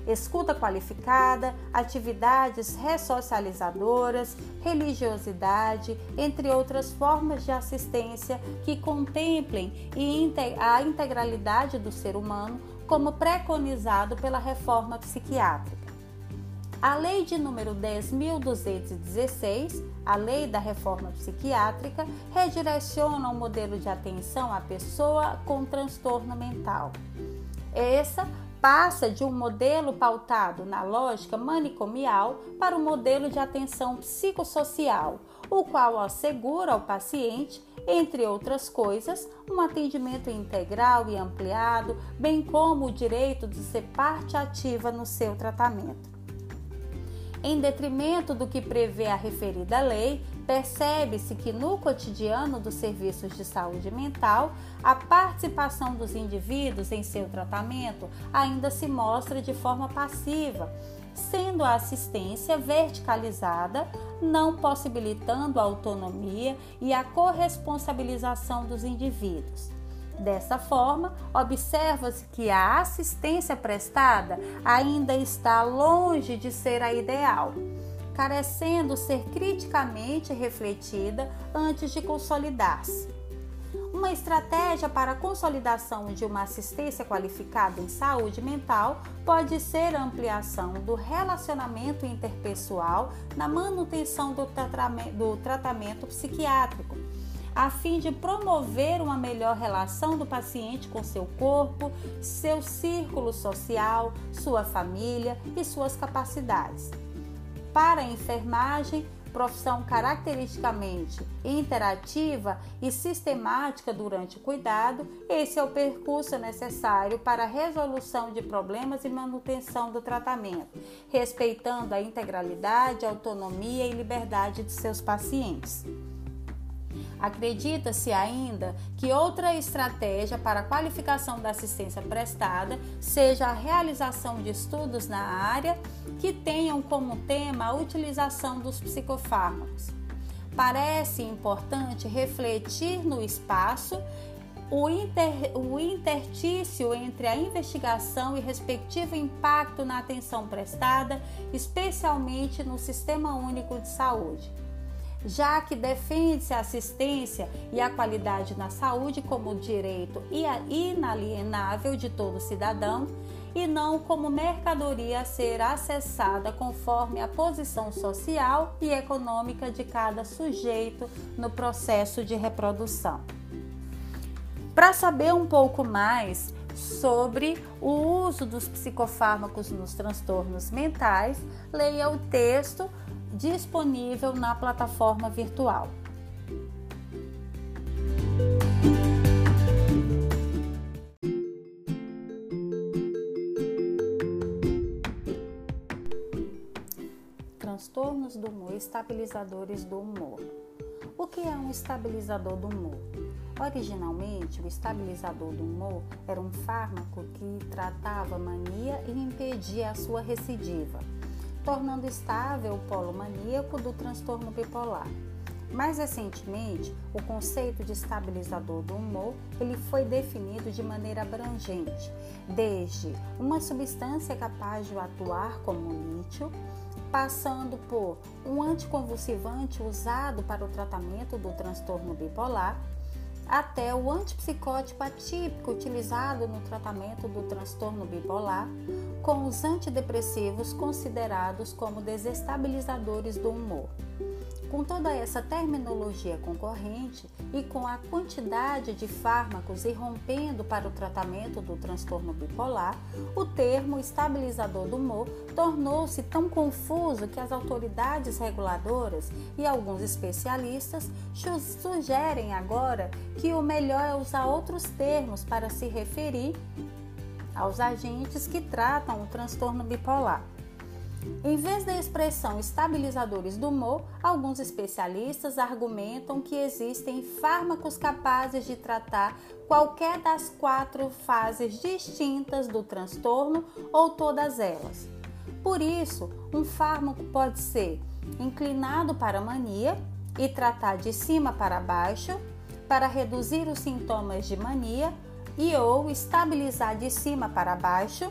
Escuta qualificada, atividades ressocializadoras, religiosidade, entre outras formas de assistência que contemplem a integralidade do ser humano, como preconizado pela reforma psiquiátrica. A Lei de número 10.216, a Lei da Reforma Psiquiátrica, redireciona o modelo de atenção à pessoa com transtorno mental. Essa passa de um modelo pautado na lógica manicomial para um modelo de atenção psicossocial, o qual assegura ao paciente, entre outras coisas, um atendimento integral e ampliado, bem como o direito de ser parte ativa no seu tratamento. Em detrimento do que prevê a referida lei, percebe-se que no cotidiano dos serviços de saúde mental, a participação dos indivíduos em seu tratamento ainda se mostra de forma passiva, sendo a assistência verticalizada, não possibilitando a autonomia e a corresponsabilização dos indivíduos. Dessa forma, observa-se que a assistência prestada ainda está longe de ser a ideal, carecendo ser criticamente refletida antes de consolidar-se. Uma estratégia para a consolidação de uma assistência qualificada em saúde mental pode ser a ampliação do relacionamento interpessoal na manutenção do tratamento, psiquiátrico a fim de promover uma melhor relação do paciente com seu corpo, seu círculo social, sua família e suas capacidades. Para a enfermagem, profissão caracteristicamente interativa e sistemática durante o cuidado, esse é o percurso necessário para a resolução de problemas e manutenção do tratamento, respeitando a integralidade, autonomia e liberdade de seus pacientes. Acredita-se ainda que outra estratégia para a qualificação da assistência prestada seja a realização de estudos na área que tenham como tema a utilização dos psicofármacos. Parece importante refletir no espaço o, inter, o intertício entre a investigação e respectivo impacto na atenção prestada, especialmente no Sistema Único de Saúde já que defende-se a assistência e a qualidade na saúde como direito inalienável de todo cidadão e não como mercadoria a ser acessada conforme a posição social e econômica de cada sujeito no processo de reprodução. Para saber um pouco mais sobre o uso dos psicofármacos nos transtornos mentais, leia o texto disponível na plataforma virtual. Transtornos do humor, estabilizadores do humor. O que é um estabilizador do humor? Originalmente, o estabilizador do humor era um fármaco que tratava mania e impedia a sua recidiva tornando estável o polo maníaco do transtorno bipolar. Mais recentemente, o conceito de estabilizador do humor ele foi definido de maneira abrangente, desde uma substância capaz de atuar como lítio, passando por um anticonvulsivante usado para o tratamento do transtorno bipolar, até o antipsicótico atípico utilizado no tratamento do transtorno bipolar, com os antidepressivos considerados como desestabilizadores do humor. Com toda essa terminologia concorrente e com a quantidade de fármacos irrompendo para o tratamento do transtorno bipolar, o termo estabilizador do humor tornou-se tão confuso que as autoridades reguladoras e alguns especialistas sugerem agora que o melhor é usar outros termos para se referir aos agentes que tratam o transtorno bipolar. Em vez da expressão estabilizadores do humor, alguns especialistas argumentam que existem fármacos capazes de tratar qualquer das quatro fases distintas do transtorno ou todas elas. Por isso, um fármaco pode ser inclinado para a mania e tratar de cima para baixo para reduzir os sintomas de mania e ou estabilizar de cima para baixo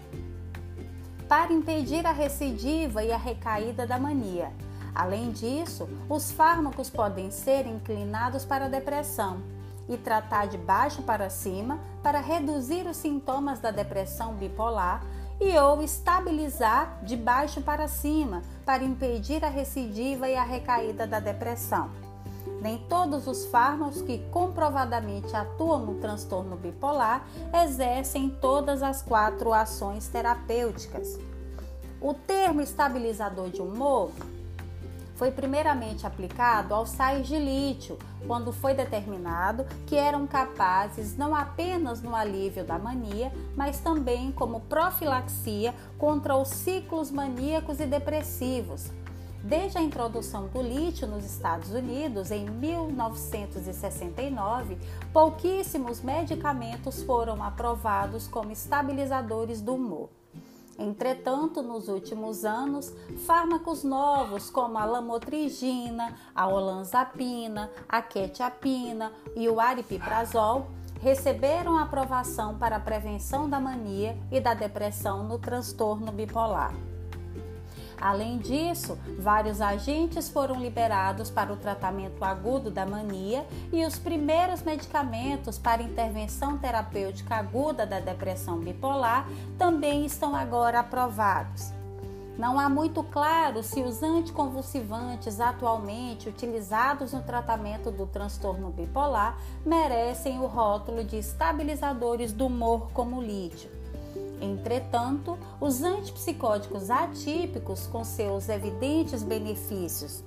para impedir a recidiva e a recaída da mania. Além disso, os fármacos podem ser inclinados para a depressão e tratar de baixo para cima para reduzir os sintomas da depressão bipolar e ou estabilizar de baixo para cima para impedir a recidiva e a recaída da depressão. Nem todos os fármacos que comprovadamente atuam no transtorno bipolar exercem todas as quatro ações terapêuticas. O termo estabilizador de humor foi primeiramente aplicado aos sais de lítio, quando foi determinado que eram capazes não apenas no alívio da mania, mas também como profilaxia contra os ciclos maníacos e depressivos, Desde a introdução do lítio nos Estados Unidos em 1969, pouquíssimos medicamentos foram aprovados como estabilizadores do humor. Entretanto, nos últimos anos, fármacos novos como a lamotrigina, a olanzapina, a quetiapina e o aripiprazol receberam aprovação para a prevenção da mania e da depressão no transtorno bipolar. Além disso, vários agentes foram liberados para o tratamento agudo da mania e os primeiros medicamentos para intervenção terapêutica aguda da depressão bipolar também estão agora aprovados. Não há muito claro se os anticonvulsivantes atualmente utilizados no tratamento do transtorno bipolar merecem o rótulo de estabilizadores do humor como lítio. Entretanto, os antipsicóticos atípicos, com seus evidentes benefícios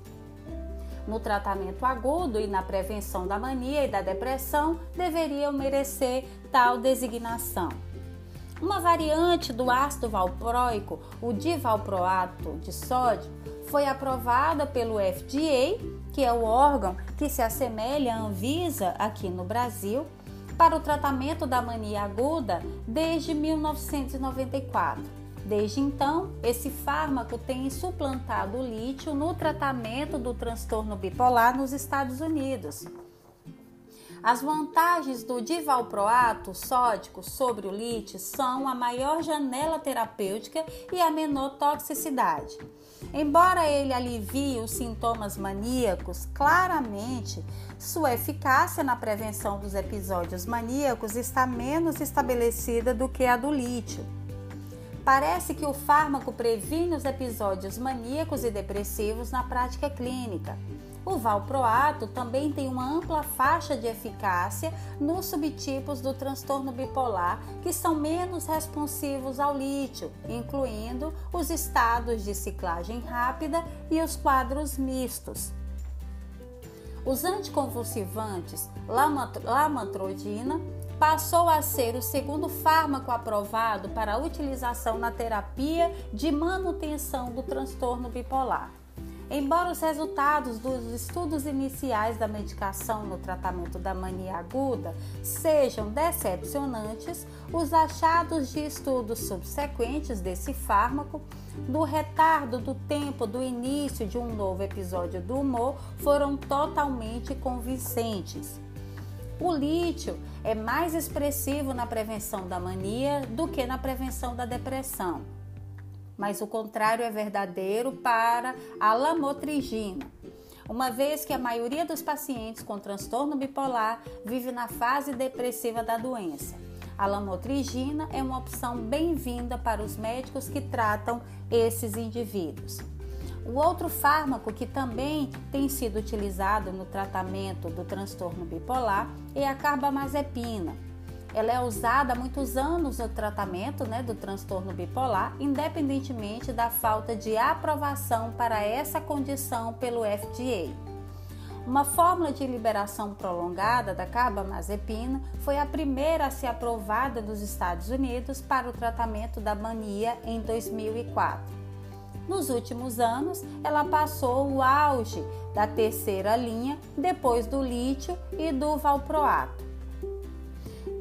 no tratamento agudo e na prevenção da mania e da depressão, deveriam merecer tal designação. Uma variante do ácido valproico, o divalproato de sódio, foi aprovada pelo FDA, que é o órgão que se assemelha à Anvisa aqui no Brasil, para o tratamento da mania aguda desde 1994. Desde então, esse fármaco tem suplantado o lítio no tratamento do transtorno bipolar nos Estados Unidos. As vantagens do divalproato sódico sobre o lítio são a maior janela terapêutica e a menor toxicidade. Embora ele alivie os sintomas maníacos, claramente sua eficácia na prevenção dos episódios maníacos está menos estabelecida do que a do lítio. Parece que o fármaco previne os episódios maníacos e depressivos na prática clínica. O valproato também tem uma ampla faixa de eficácia nos subtipos do transtorno bipolar que são menos responsivos ao lítio, incluindo os estados de ciclagem rápida e os quadros mistos. Os anticonvulsivantes lamotrigina passou a ser o segundo fármaco aprovado para utilização na terapia de manutenção do transtorno bipolar. Embora os resultados dos estudos iniciais da medicação no tratamento da mania aguda sejam decepcionantes, os achados de estudos subsequentes desse fármaco, do retardo do tempo do início de um novo episódio do humor, foram totalmente convincentes. O lítio é mais expressivo na prevenção da mania do que na prevenção da depressão mas o contrário é verdadeiro para a lamotrigina. Uma vez que a maioria dos pacientes com transtorno bipolar vive na fase depressiva da doença. A lamotrigina é uma opção bem-vinda para os médicos que tratam esses indivíduos. O outro fármaco que também tem sido utilizado no tratamento do transtorno bipolar é a carbamazepina ela é usada há muitos anos no tratamento né, do transtorno bipolar, independentemente da falta de aprovação para essa condição pelo FDA. Uma fórmula de liberação prolongada da carbamazepina foi a primeira a ser aprovada nos Estados Unidos para o tratamento da mania em 2004. Nos últimos anos, ela passou o auge da terceira linha depois do lítio e do valproato.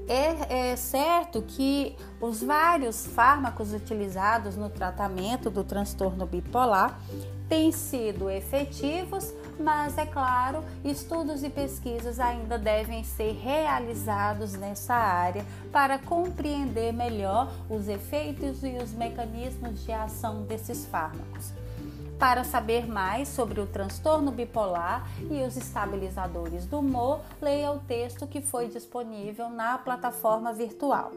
É, é, certo que os vários fármacos utilizados no tratamento do transtorno bipolar têm sido efetivos, mas é claro, estudos e pesquisas ainda devem ser realizados nessa área para compreender melhor os efeitos e os mecanismos de ação desses fármacos. Para saber mais sobre o transtorno bipolar e os estabilizadores do humor, leia o texto que foi disponível na plataforma virtual.